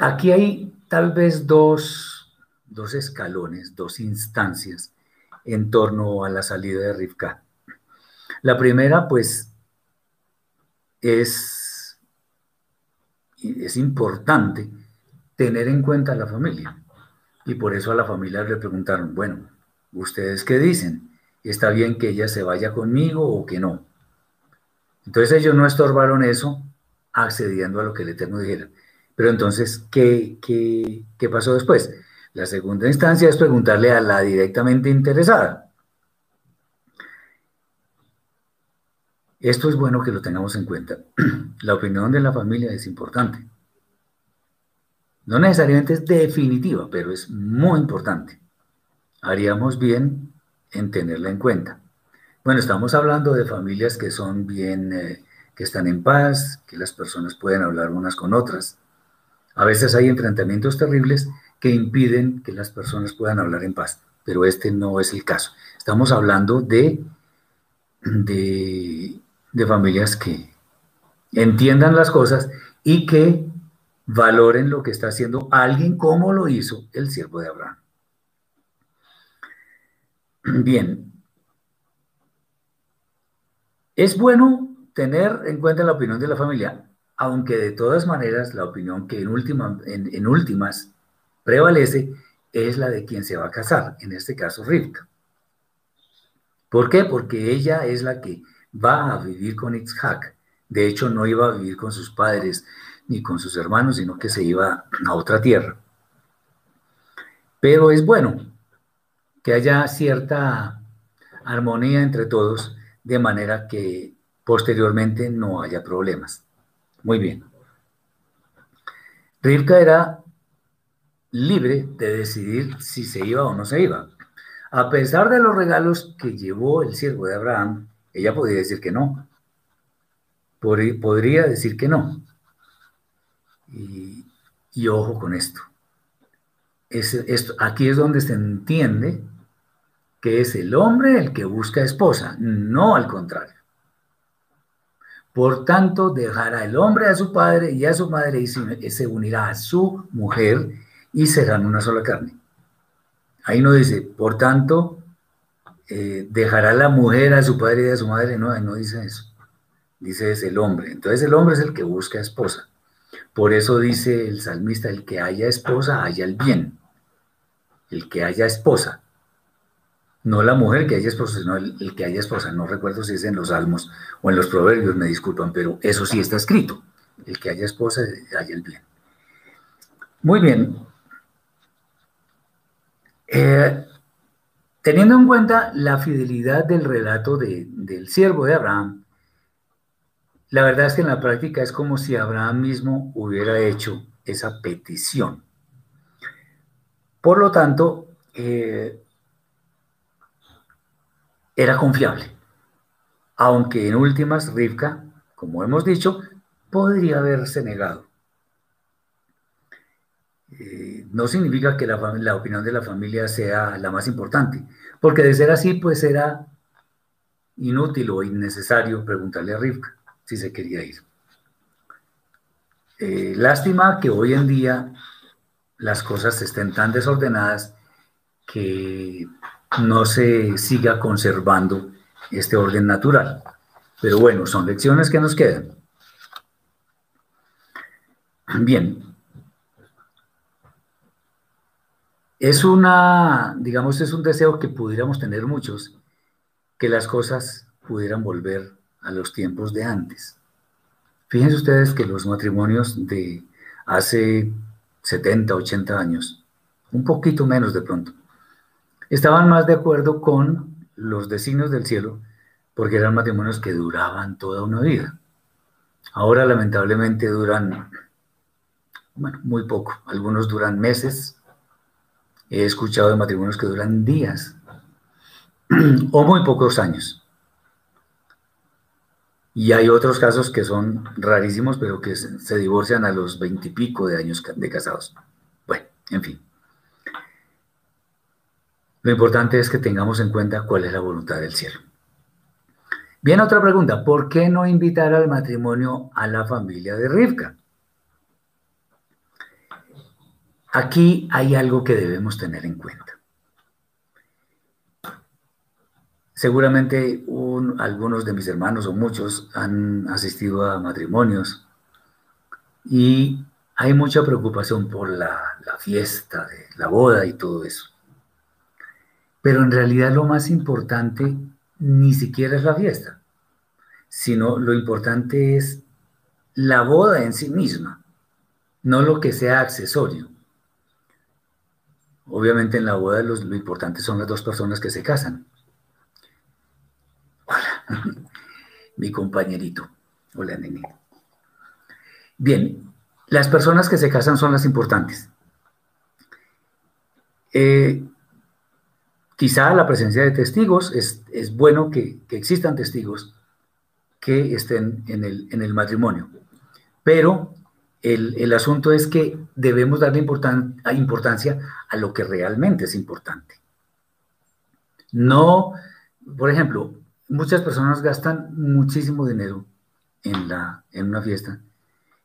aquí hay tal vez dos, dos, escalones, dos instancias en torno a la salida de Rivka. La primera, pues, es, es importante tener en cuenta a la familia. Y por eso a la familia le preguntaron, bueno, ¿ustedes qué dicen? ¿Está bien que ella se vaya conmigo o que no? Entonces ellos no estorbaron eso accediendo a lo que el Eterno dijera. Pero entonces, ¿qué, qué, pasó después? La segunda instancia es preguntarle a la directamente interesada. Esto es bueno que lo tengamos en cuenta. La opinión de la familia es importante. No necesariamente es definitiva, pero es muy importante. Haríamos bien en tenerla en cuenta. Bueno, estamos hablando de familias que son bien, eh, que están en paz, que las personas pueden hablar unas con otras. A veces hay enfrentamientos terribles que impiden que las personas puedan hablar en paz, pero este no es el caso. Estamos hablando de, de, familias que entiendan las cosas y que valoren lo que está haciendo alguien como lo hizo el siervo de Abraham. Bien, es bueno tener en cuenta la opinión de la familia, aunque de todas maneras la opinión que en, última, en, últimas prevalece es la de quien se va a casar, en este caso Rivka. ¿Por qué? Porque ella es la que va a vivir con Itzhak. De hecho, no iba a vivir con sus padres ni con sus hermanos, sino que se iba a otra tierra. Pero es bueno que haya cierta armonía entre todos, de manera que posteriormente no haya problemas. Muy bien. Rivka era libre de decidir si se iba o no se iba. A pesar de los regalos que llevó el siervo de Abraham, ella podría decir que no. Podría decir que no. Y, ojo con esto. esto. Aquí es donde se entiende que es el hombre el que busca esposa, no al contrario. Por tanto, dejará el hombre a su padre y a su madre y se unirá a su mujer y serán una sola carne. Ahí no dice, por tanto, eh, dejará la mujer a su padre y a su madre. No, ahí no dice eso. Dice es el hombre. Entonces el hombre es el que busca esposa. Por eso dice el salmista, el que haya esposa, haya el bien. El que haya esposa. No la mujer que haya esposa, sino el, que haya esposa. No recuerdo si es en los salmos o en los proverbios, me disculpan, pero eso sí está escrito. El que haya esposa, haya el bien. Muy bien. Eh, teniendo en cuenta la fidelidad del relato del siervo de Abraham, la verdad es que en la práctica es como si Abraham mismo hubiera hecho esa petición. Por lo tanto, eh, era confiable. Aunque en últimas, Rivka, como hemos dicho, podría haberse negado. Eh, no significa que la, opinión de la familia sea la más importante, porque de ser así, pues era inútil o innecesario preguntarle a Rivka si se quería ir. Eh, lástima que hoy en día las cosas estén tan desordenadas que no se siga conservando este orden natural. Pero bueno, son lecciones que nos quedan. Bien. Es una, digamos, es un deseo que pudiéramos tener muchos, que las cosas pudieran volver a los tiempos de antes. Fíjense ustedes que los matrimonios de hace 70, 80 años, un poquito menos de pronto, estaban más de acuerdo con los designios del cielo porque eran matrimonios que duraban toda una vida. Ahora lamentablemente duran, muy poco. Algunos duran meses. He escuchado de matrimonios que duran días o muy pocos años. Y hay otros casos que son rarísimos, pero que se divorcian a los veintipico de años de casados. Bueno, en fin. Lo importante es que tengamos en cuenta cuál es la voluntad del cielo. Bien, otra pregunta. ¿Por qué no invitar al matrimonio a la familia de Rivka? Aquí hay algo que debemos tener en cuenta. Seguramente algunos de mis hermanos o muchos han asistido a matrimonios y hay mucha preocupación por la, fiesta, la boda y todo eso. Pero en realidad lo más importante ni siquiera es la fiesta, sino lo importante es la boda en sí misma, no lo que sea accesorio. Obviamente en la boda lo importante son las dos personas que se casan, mi compañerito. Hola, nene. Bien, las personas que se casan son las importantes. Eh, quizá la presencia de testigos, es, bueno que, existan testigos que estén en el, en el matrimonio, pero el, el, asunto es que debemos darle importancia a lo que realmente es importante. No, por ejemplo, muchas personas gastan muchísimo dinero en, la, en una fiesta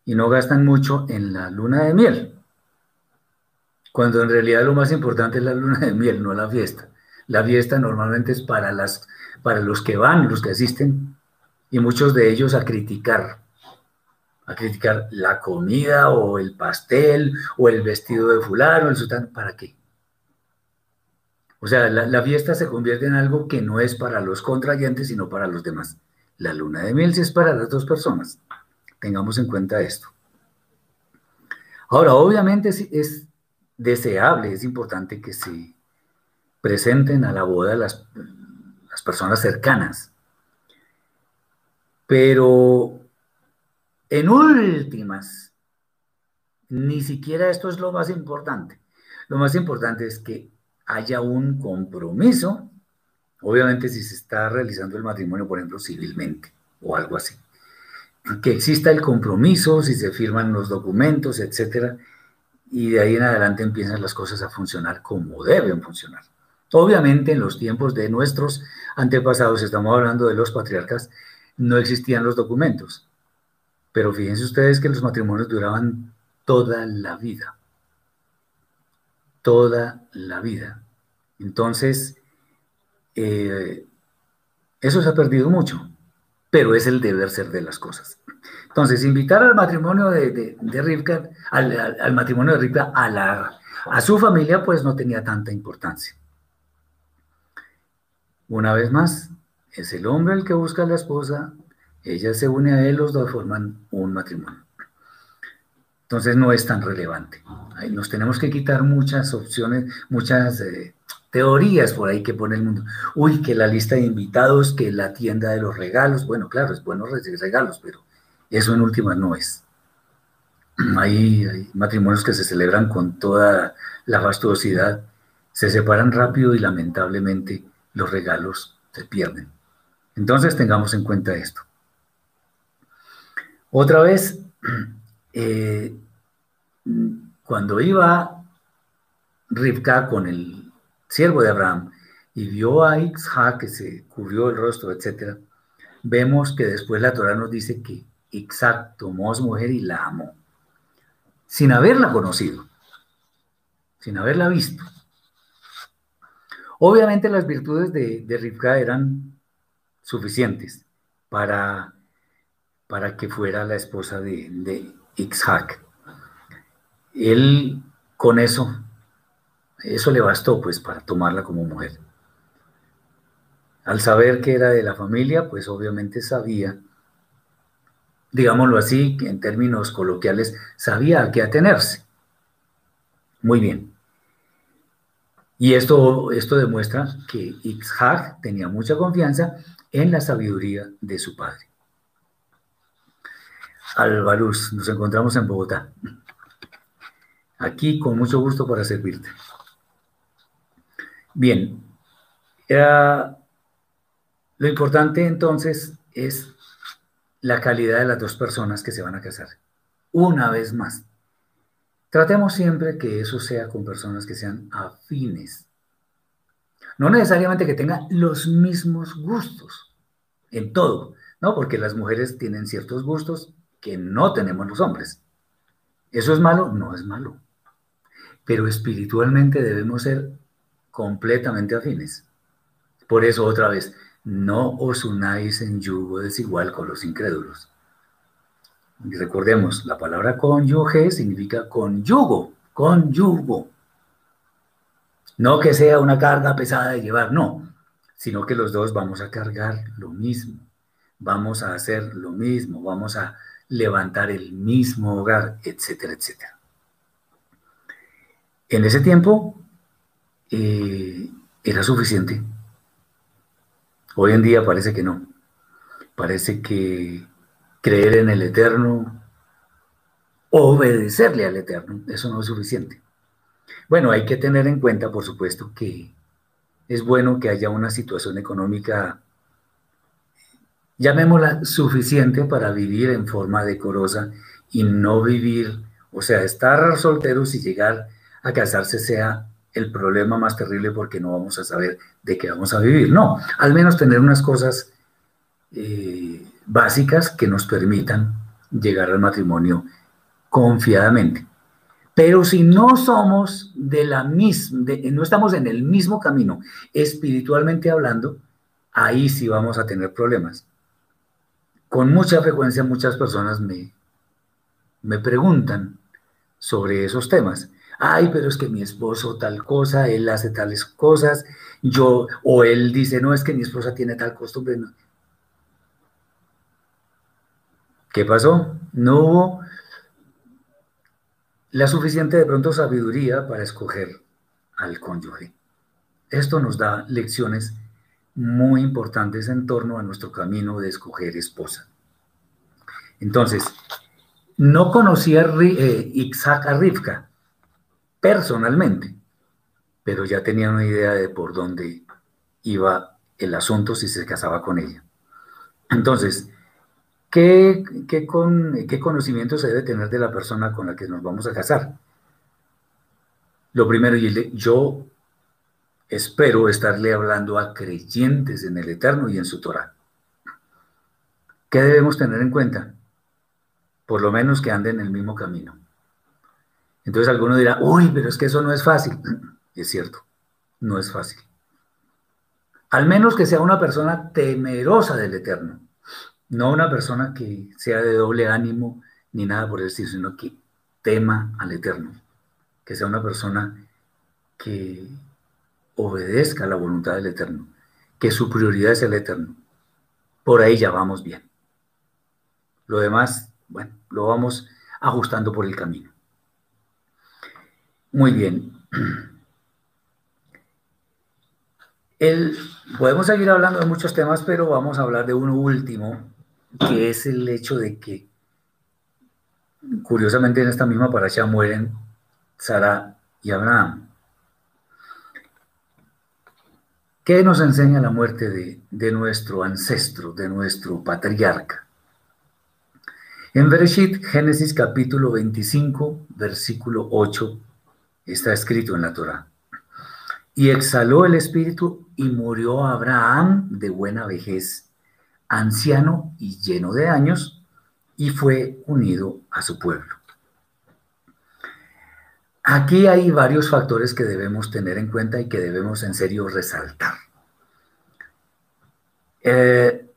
y no gastan mucho en la luna de miel, cuando en realidad lo más importante es la luna de miel, no la fiesta. La fiesta normalmente es para, las, para los que van, los que asisten, y muchos de ellos a criticar, a criticar la comida o el pastel o el vestido de fulano, el sultán, ¿para qué? O sea, la, fiesta se convierte en algo que no es para los contrayentes, sino para los demás. La luna de miel sí es para las dos personas. Tengamos en cuenta esto. Ahora, obviamente es deseable, es importante que se presenten a la boda las, las personas cercanas. Pero en últimas, ni siquiera esto es lo más importante. Lo más importante es que haya un compromiso, obviamente si se está realizando el matrimonio, por ejemplo, civilmente o algo así, que exista el compromiso, si se firman los documentos, etcétera, y de ahí en adelante empiezan las cosas a funcionar como deben funcionar. Obviamente en los tiempos de nuestros antepasados, estamos hablando de los patriarcas, no existían los documentos, pero fíjense ustedes que los matrimonios duraban toda la vida toda la vida. Entonces, eh, eso se ha perdido mucho, pero es el deber ser de las cosas. Entonces, invitar al matrimonio de, de, Rivka, al, matrimonio de Rivka, a, la, a su familia, pues no tenía tanta importancia. Una vez más, es el hombre el que busca a la esposa, ella se une a él, los dos forman un matrimonio. Entonces no es tan relevante. nos tenemos que quitar muchas opciones, muchas eh, teorías por ahí que pone el mundo. Uy, que la lista de invitados, que la tienda de los regalos. Bueno, claro, es bueno recibir regalos, pero eso en última no es. Hay, hay matrimonios que se celebran con toda la fastuosidad, se separan rápido y lamentablemente los regalos se pierden. Entonces tengamos en cuenta esto. Otra vez, eh, cuando iba Rivka con el siervo de Abraham y vio a Isaac que se cubrió el rostro, etc., vemos que después la Torah nos dice que Isaac tomó a su mujer y la amó, sin haberla conocido, sin haberla visto. Obviamente las virtudes de, de Rivka eran suficientes para, para que fuera la esposa de, de. Él con eso, eso le bastó pues para tomarla como mujer. Al saber que era de la familia, pues obviamente sabía, digámoslo así, en términos coloquiales, sabía a qué atenerse. Muy bien. Y esto, esto demuestra que Isaac tenía mucha confianza en la sabiduría de su padre. Albaluz, nos encontramos en Bogotá. Aquí con mucho gusto para servirte. Bien, lo importante entonces es la calidad de las dos personas que se van a casar. Una vez más, tratemos siempre que eso sea con personas que sean afines. No necesariamente que tengan los mismos gustos en todo, ¿no? Porque las mujeres tienen ciertos gustos que no tenemos los hombres. ¿Eso es malo? No es malo. Pero espiritualmente debemos ser completamente afines. Por eso otra vez, no os unáis en yugo desigual con los incrédulos. Recordemos, la palabra cónyuge significa conyugo, conyugo. No que sea una carga pesada de llevar, no, sino que los dos vamos a cargar lo mismo, vamos a hacer lo mismo, vamos a levantar el mismo hogar, etcétera, etcétera. En ese tiempo eh, era suficiente. Hoy en día parece que no. Parece que creer en el Eterno, obedecerle al Eterno, eso no es suficiente. Bueno, hay que tener en cuenta, por supuesto, que es bueno que haya una situación económica llamémosla suficiente para vivir en forma decorosa y no vivir, o sea, estar solteros y llegar a casarse sea el problema más terrible porque no vamos a saber de qué vamos a vivir. No, al menos tener unas cosas eh, básicas que nos permitan llegar al matrimonio confiadamente. Pero si no somos de la misma, no estamos en el mismo camino, espiritualmente hablando, ahí sí vamos a tener problemas. Con mucha frecuencia muchas personas me, me preguntan sobre esos temas. Ay, pero es que mi esposo tal cosa, él hace tales cosas, yo, o él dice, no, es que mi esposa tiene tal costumbre. ¿Qué pasó? No hubo la suficiente de pronto sabiduría para escoger al cónyuge. Esto nos da lecciones muy importantes en torno a nuestro camino de escoger esposa. Entonces, no conocía a eh, Isaac Rivka personalmente, pero ya tenía una idea de por dónde iba el asunto si se casaba con ella. Entonces, ¿Qué, qué, con, ¿Qué conocimiento se debe tener de la persona con la que nos vamos a casar? Lo primero, yo espero estarle hablando a creyentes en el Eterno y en su Torah. ¿Qué debemos tener en cuenta? Por lo menos que anden en el mismo camino. Entonces alguno dirá, uy, pero es que eso no es fácil. Es cierto, no es fácil. Al menos que sea una persona temerosa del Eterno. No una persona que sea de doble ánimo ni nada por el estilo, sino que tema al Eterno. Que sea una persona que obedezca la voluntad del Eterno. Que su prioridad es el Eterno. Por ahí ya vamos bien. Lo demás, bueno, lo vamos ajustando por el camino. Muy bien. Podemos seguir hablando de muchos temas, pero vamos a hablar de uno último que es el hecho de que, curiosamente, en esta misma paracha mueren Sara y Abraham. ¿Qué nos enseña la muerte de, nuestro ancestro, de nuestro patriarca? En Bereshit, Génesis capítulo 25, versículo 8, está escrito en la Torah. Y exhaló el espíritu y murió Abraham de buena vejez anciano y lleno de años, y fue unido a su pueblo. Aquí hay varios factores que debemos tener en cuenta y que debemos en serio resaltar. Eh,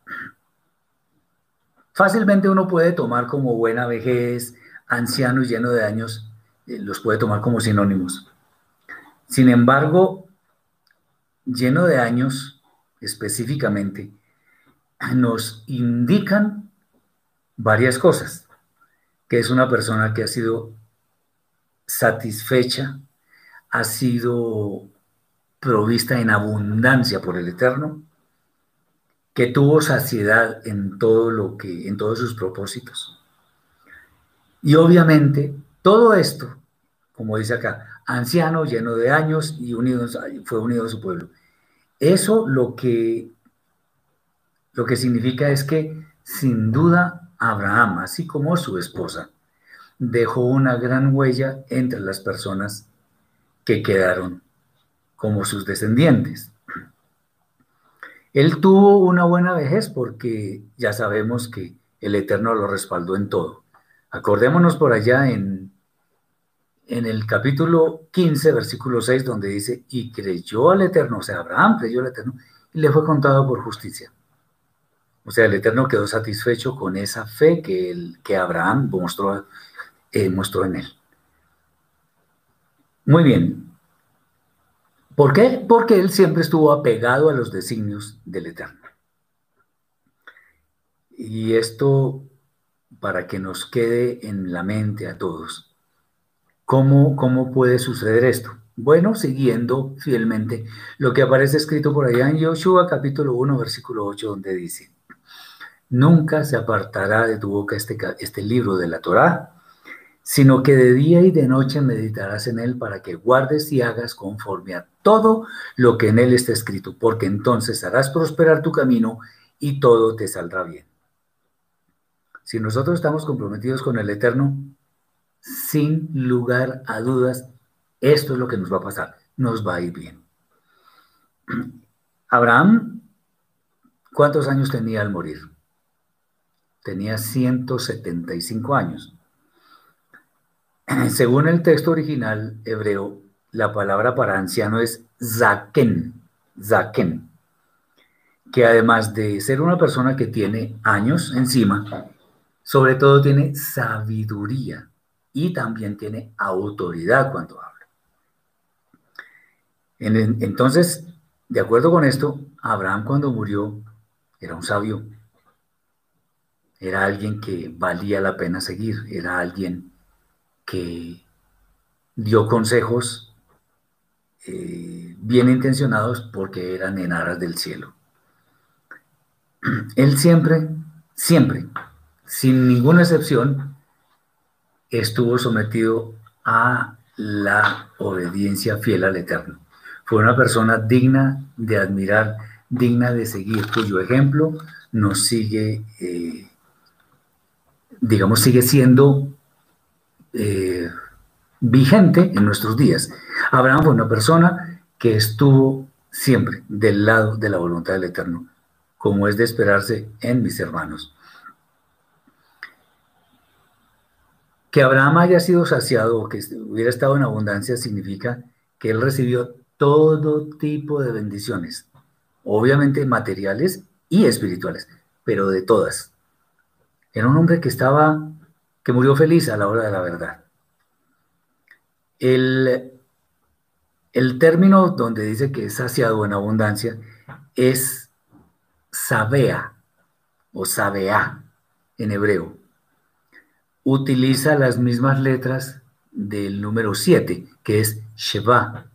fácilmente uno puede tomar como buena vejez, anciano y lleno de años, eh, los puede tomar como sinónimos. Sin embargo, lleno de años específicamente nos indican varias cosas, que es una persona que ha sido satisfecha, ha sido provista en abundancia por el Eterno, que tuvo saciedad en todo lo que, en todos sus propósitos. Y obviamente todo esto, como dice acá, anciano, lleno de años y unido, fue unido a su pueblo. Eso lo que lo que significa es que sin duda Abraham, así como su esposa, dejó una gran huella entre las personas que quedaron como sus descendientes. Él tuvo una buena vejez porque ya sabemos que el Eterno lo respaldó en todo. Acordémonos por allá en, en el capítulo 15, versículo 6, donde dice, y creyó al Eterno, o sea, Abraham creyó al Eterno, y le fue contado por justicia. O sea, el Eterno quedó satisfecho con esa fe que, el, que Abraham mostró, eh, mostró en él. Muy bien. ¿Por qué? Porque él siempre estuvo apegado a los designios del Eterno. Y esto para que nos quede en la mente a todos. ¿Cómo, cómo puede suceder esto? Bueno, siguiendo fielmente lo que aparece escrito por allá en Joshua capítulo 1, versículo 8, donde dice, Nunca se apartará de tu boca este, este libro de la Torá, sino que de día y de noche meditarás en él para que guardes y hagas conforme a todo lo que en él está escrito, porque entonces harás prosperar tu camino y todo te saldrá bien. Si nosotros estamos comprometidos con el Eterno, sin lugar a dudas, esto es lo que nos va a pasar, nos va a ir bien. Abraham, ¿cuántos años tenía al morir? tenía 175 años. Según el texto original hebreo, la palabra para anciano es zaken, zaken, que además de ser una persona que tiene años encima, sobre todo tiene sabiduría y también tiene autoridad cuando habla. entonces, de acuerdo con esto, Abraham cuando murió era un sabio, era alguien que valía la pena seguir, era alguien que dio consejos eh, bien intencionados porque eran en aras del cielo. Él siempre, siempre, sin ninguna excepción, estuvo sometido a la obediencia fiel al Eterno. Fue una persona digna de admirar, digna de seguir, cuyo ejemplo nos sigue, eh, digamos, sigue siendo eh, vigente en nuestros días. Abraham fue una persona que estuvo siempre del lado de la voluntad del Eterno, como es de esperarse en mis hermanos. Que Abraham haya sido saciado o que hubiera estado en abundancia significa que él recibió todo tipo de bendiciones, obviamente materiales y espirituales, pero de todas. Era un hombre que estaba, que murió feliz a la hora de la verdad. El, el término donde dice que es saciado en abundancia es sabea o sabea en hebreo utiliza las mismas letras del número 7, que es Sheva,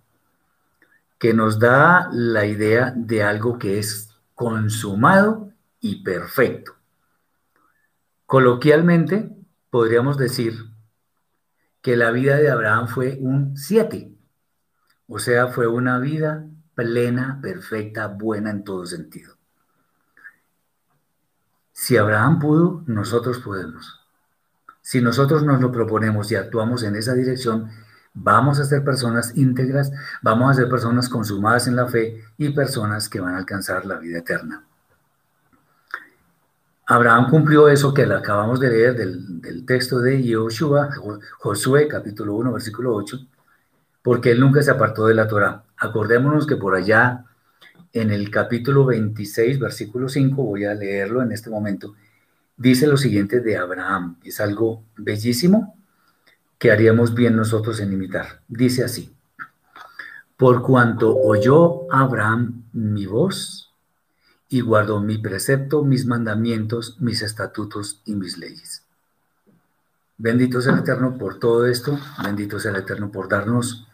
que nos da la idea de algo que es consumado y perfecto. Coloquialmente, podríamos decir que la vida de Abraham fue un 7, o sea, fue una vida plena, perfecta, buena en todo sentido. Si Abraham pudo, nosotros podemos. Si nosotros nos lo proponemos y actuamos en esa dirección, vamos a ser personas íntegras, vamos a ser personas consumadas en la fe y personas que van a alcanzar la vida eterna. Abraham cumplió eso que le acabamos de leer del, texto de Yoshua, Josué capítulo 1, versículo 8, porque él nunca se apartó de la Torah. Acordémonos que por allá en el capítulo 26, versículo 5, voy a leerlo en este momento, dice lo siguiente de Abraham. Es algo bellísimo que haríamos bien nosotros en imitar. Dice así, por cuanto oyó Abraham mi voz y guardó mi precepto, mis mandamientos, mis estatutos y mis leyes. Bendito sea el Eterno por todo esto, bendito sea el Eterno por darnos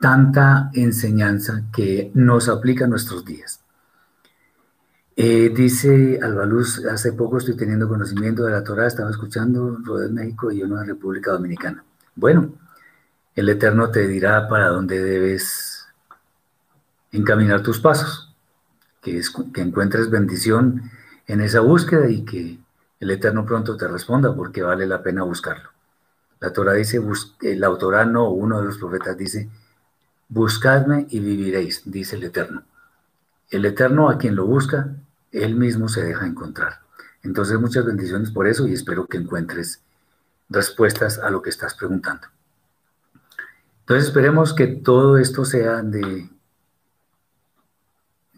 tanta enseñanza que nos aplica a nuestros días. Eh, dice Albaluz, hace poco estoy teniendo conocimiento de la Torah, estaba escuchando Rodel México y la República Dominicana. Bueno, el Eterno te dirá para dónde debes encaminar tus pasos, que, encuentres bendición en esa búsqueda y que el Eterno pronto te responda porque vale la pena buscarlo. La Torah dice, el autor no, uno de los profetas dice, buscadme y viviréis, dice el Eterno. El Eterno a quien lo busca él mismo se deja encontrar. Entonces muchas bendiciones por eso y espero que encuentres respuestas a lo que estás preguntando. Entonces esperemos que todo esto sea de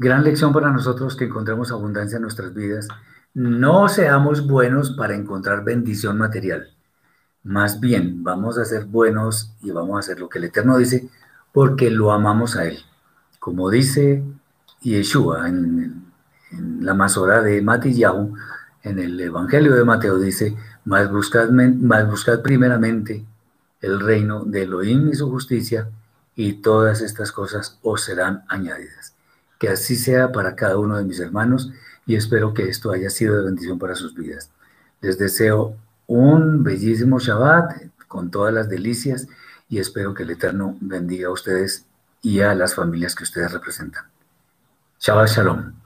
gran lección para nosotros, que encontremos abundancia en nuestras vidas. No seamos buenos para encontrar bendición material. Más bien, vamos a ser buenos y vamos a hacer lo que el Eterno dice porque lo amamos a Él. Como dice Yeshua en en la masora de Matillahu, en el Evangelio de Mateo dice, más buscad, más buscad primeramente el reino de Elohim y su justicia, y todas estas cosas os serán añadidas. Que así sea para cada uno de mis hermanos, y espero que esto haya sido de bendición para sus vidas. Les deseo un bellísimo Shabbat con todas las delicias, y espero que el Eterno bendiga a ustedes y a las familias que ustedes representan. Shabbat Shalom.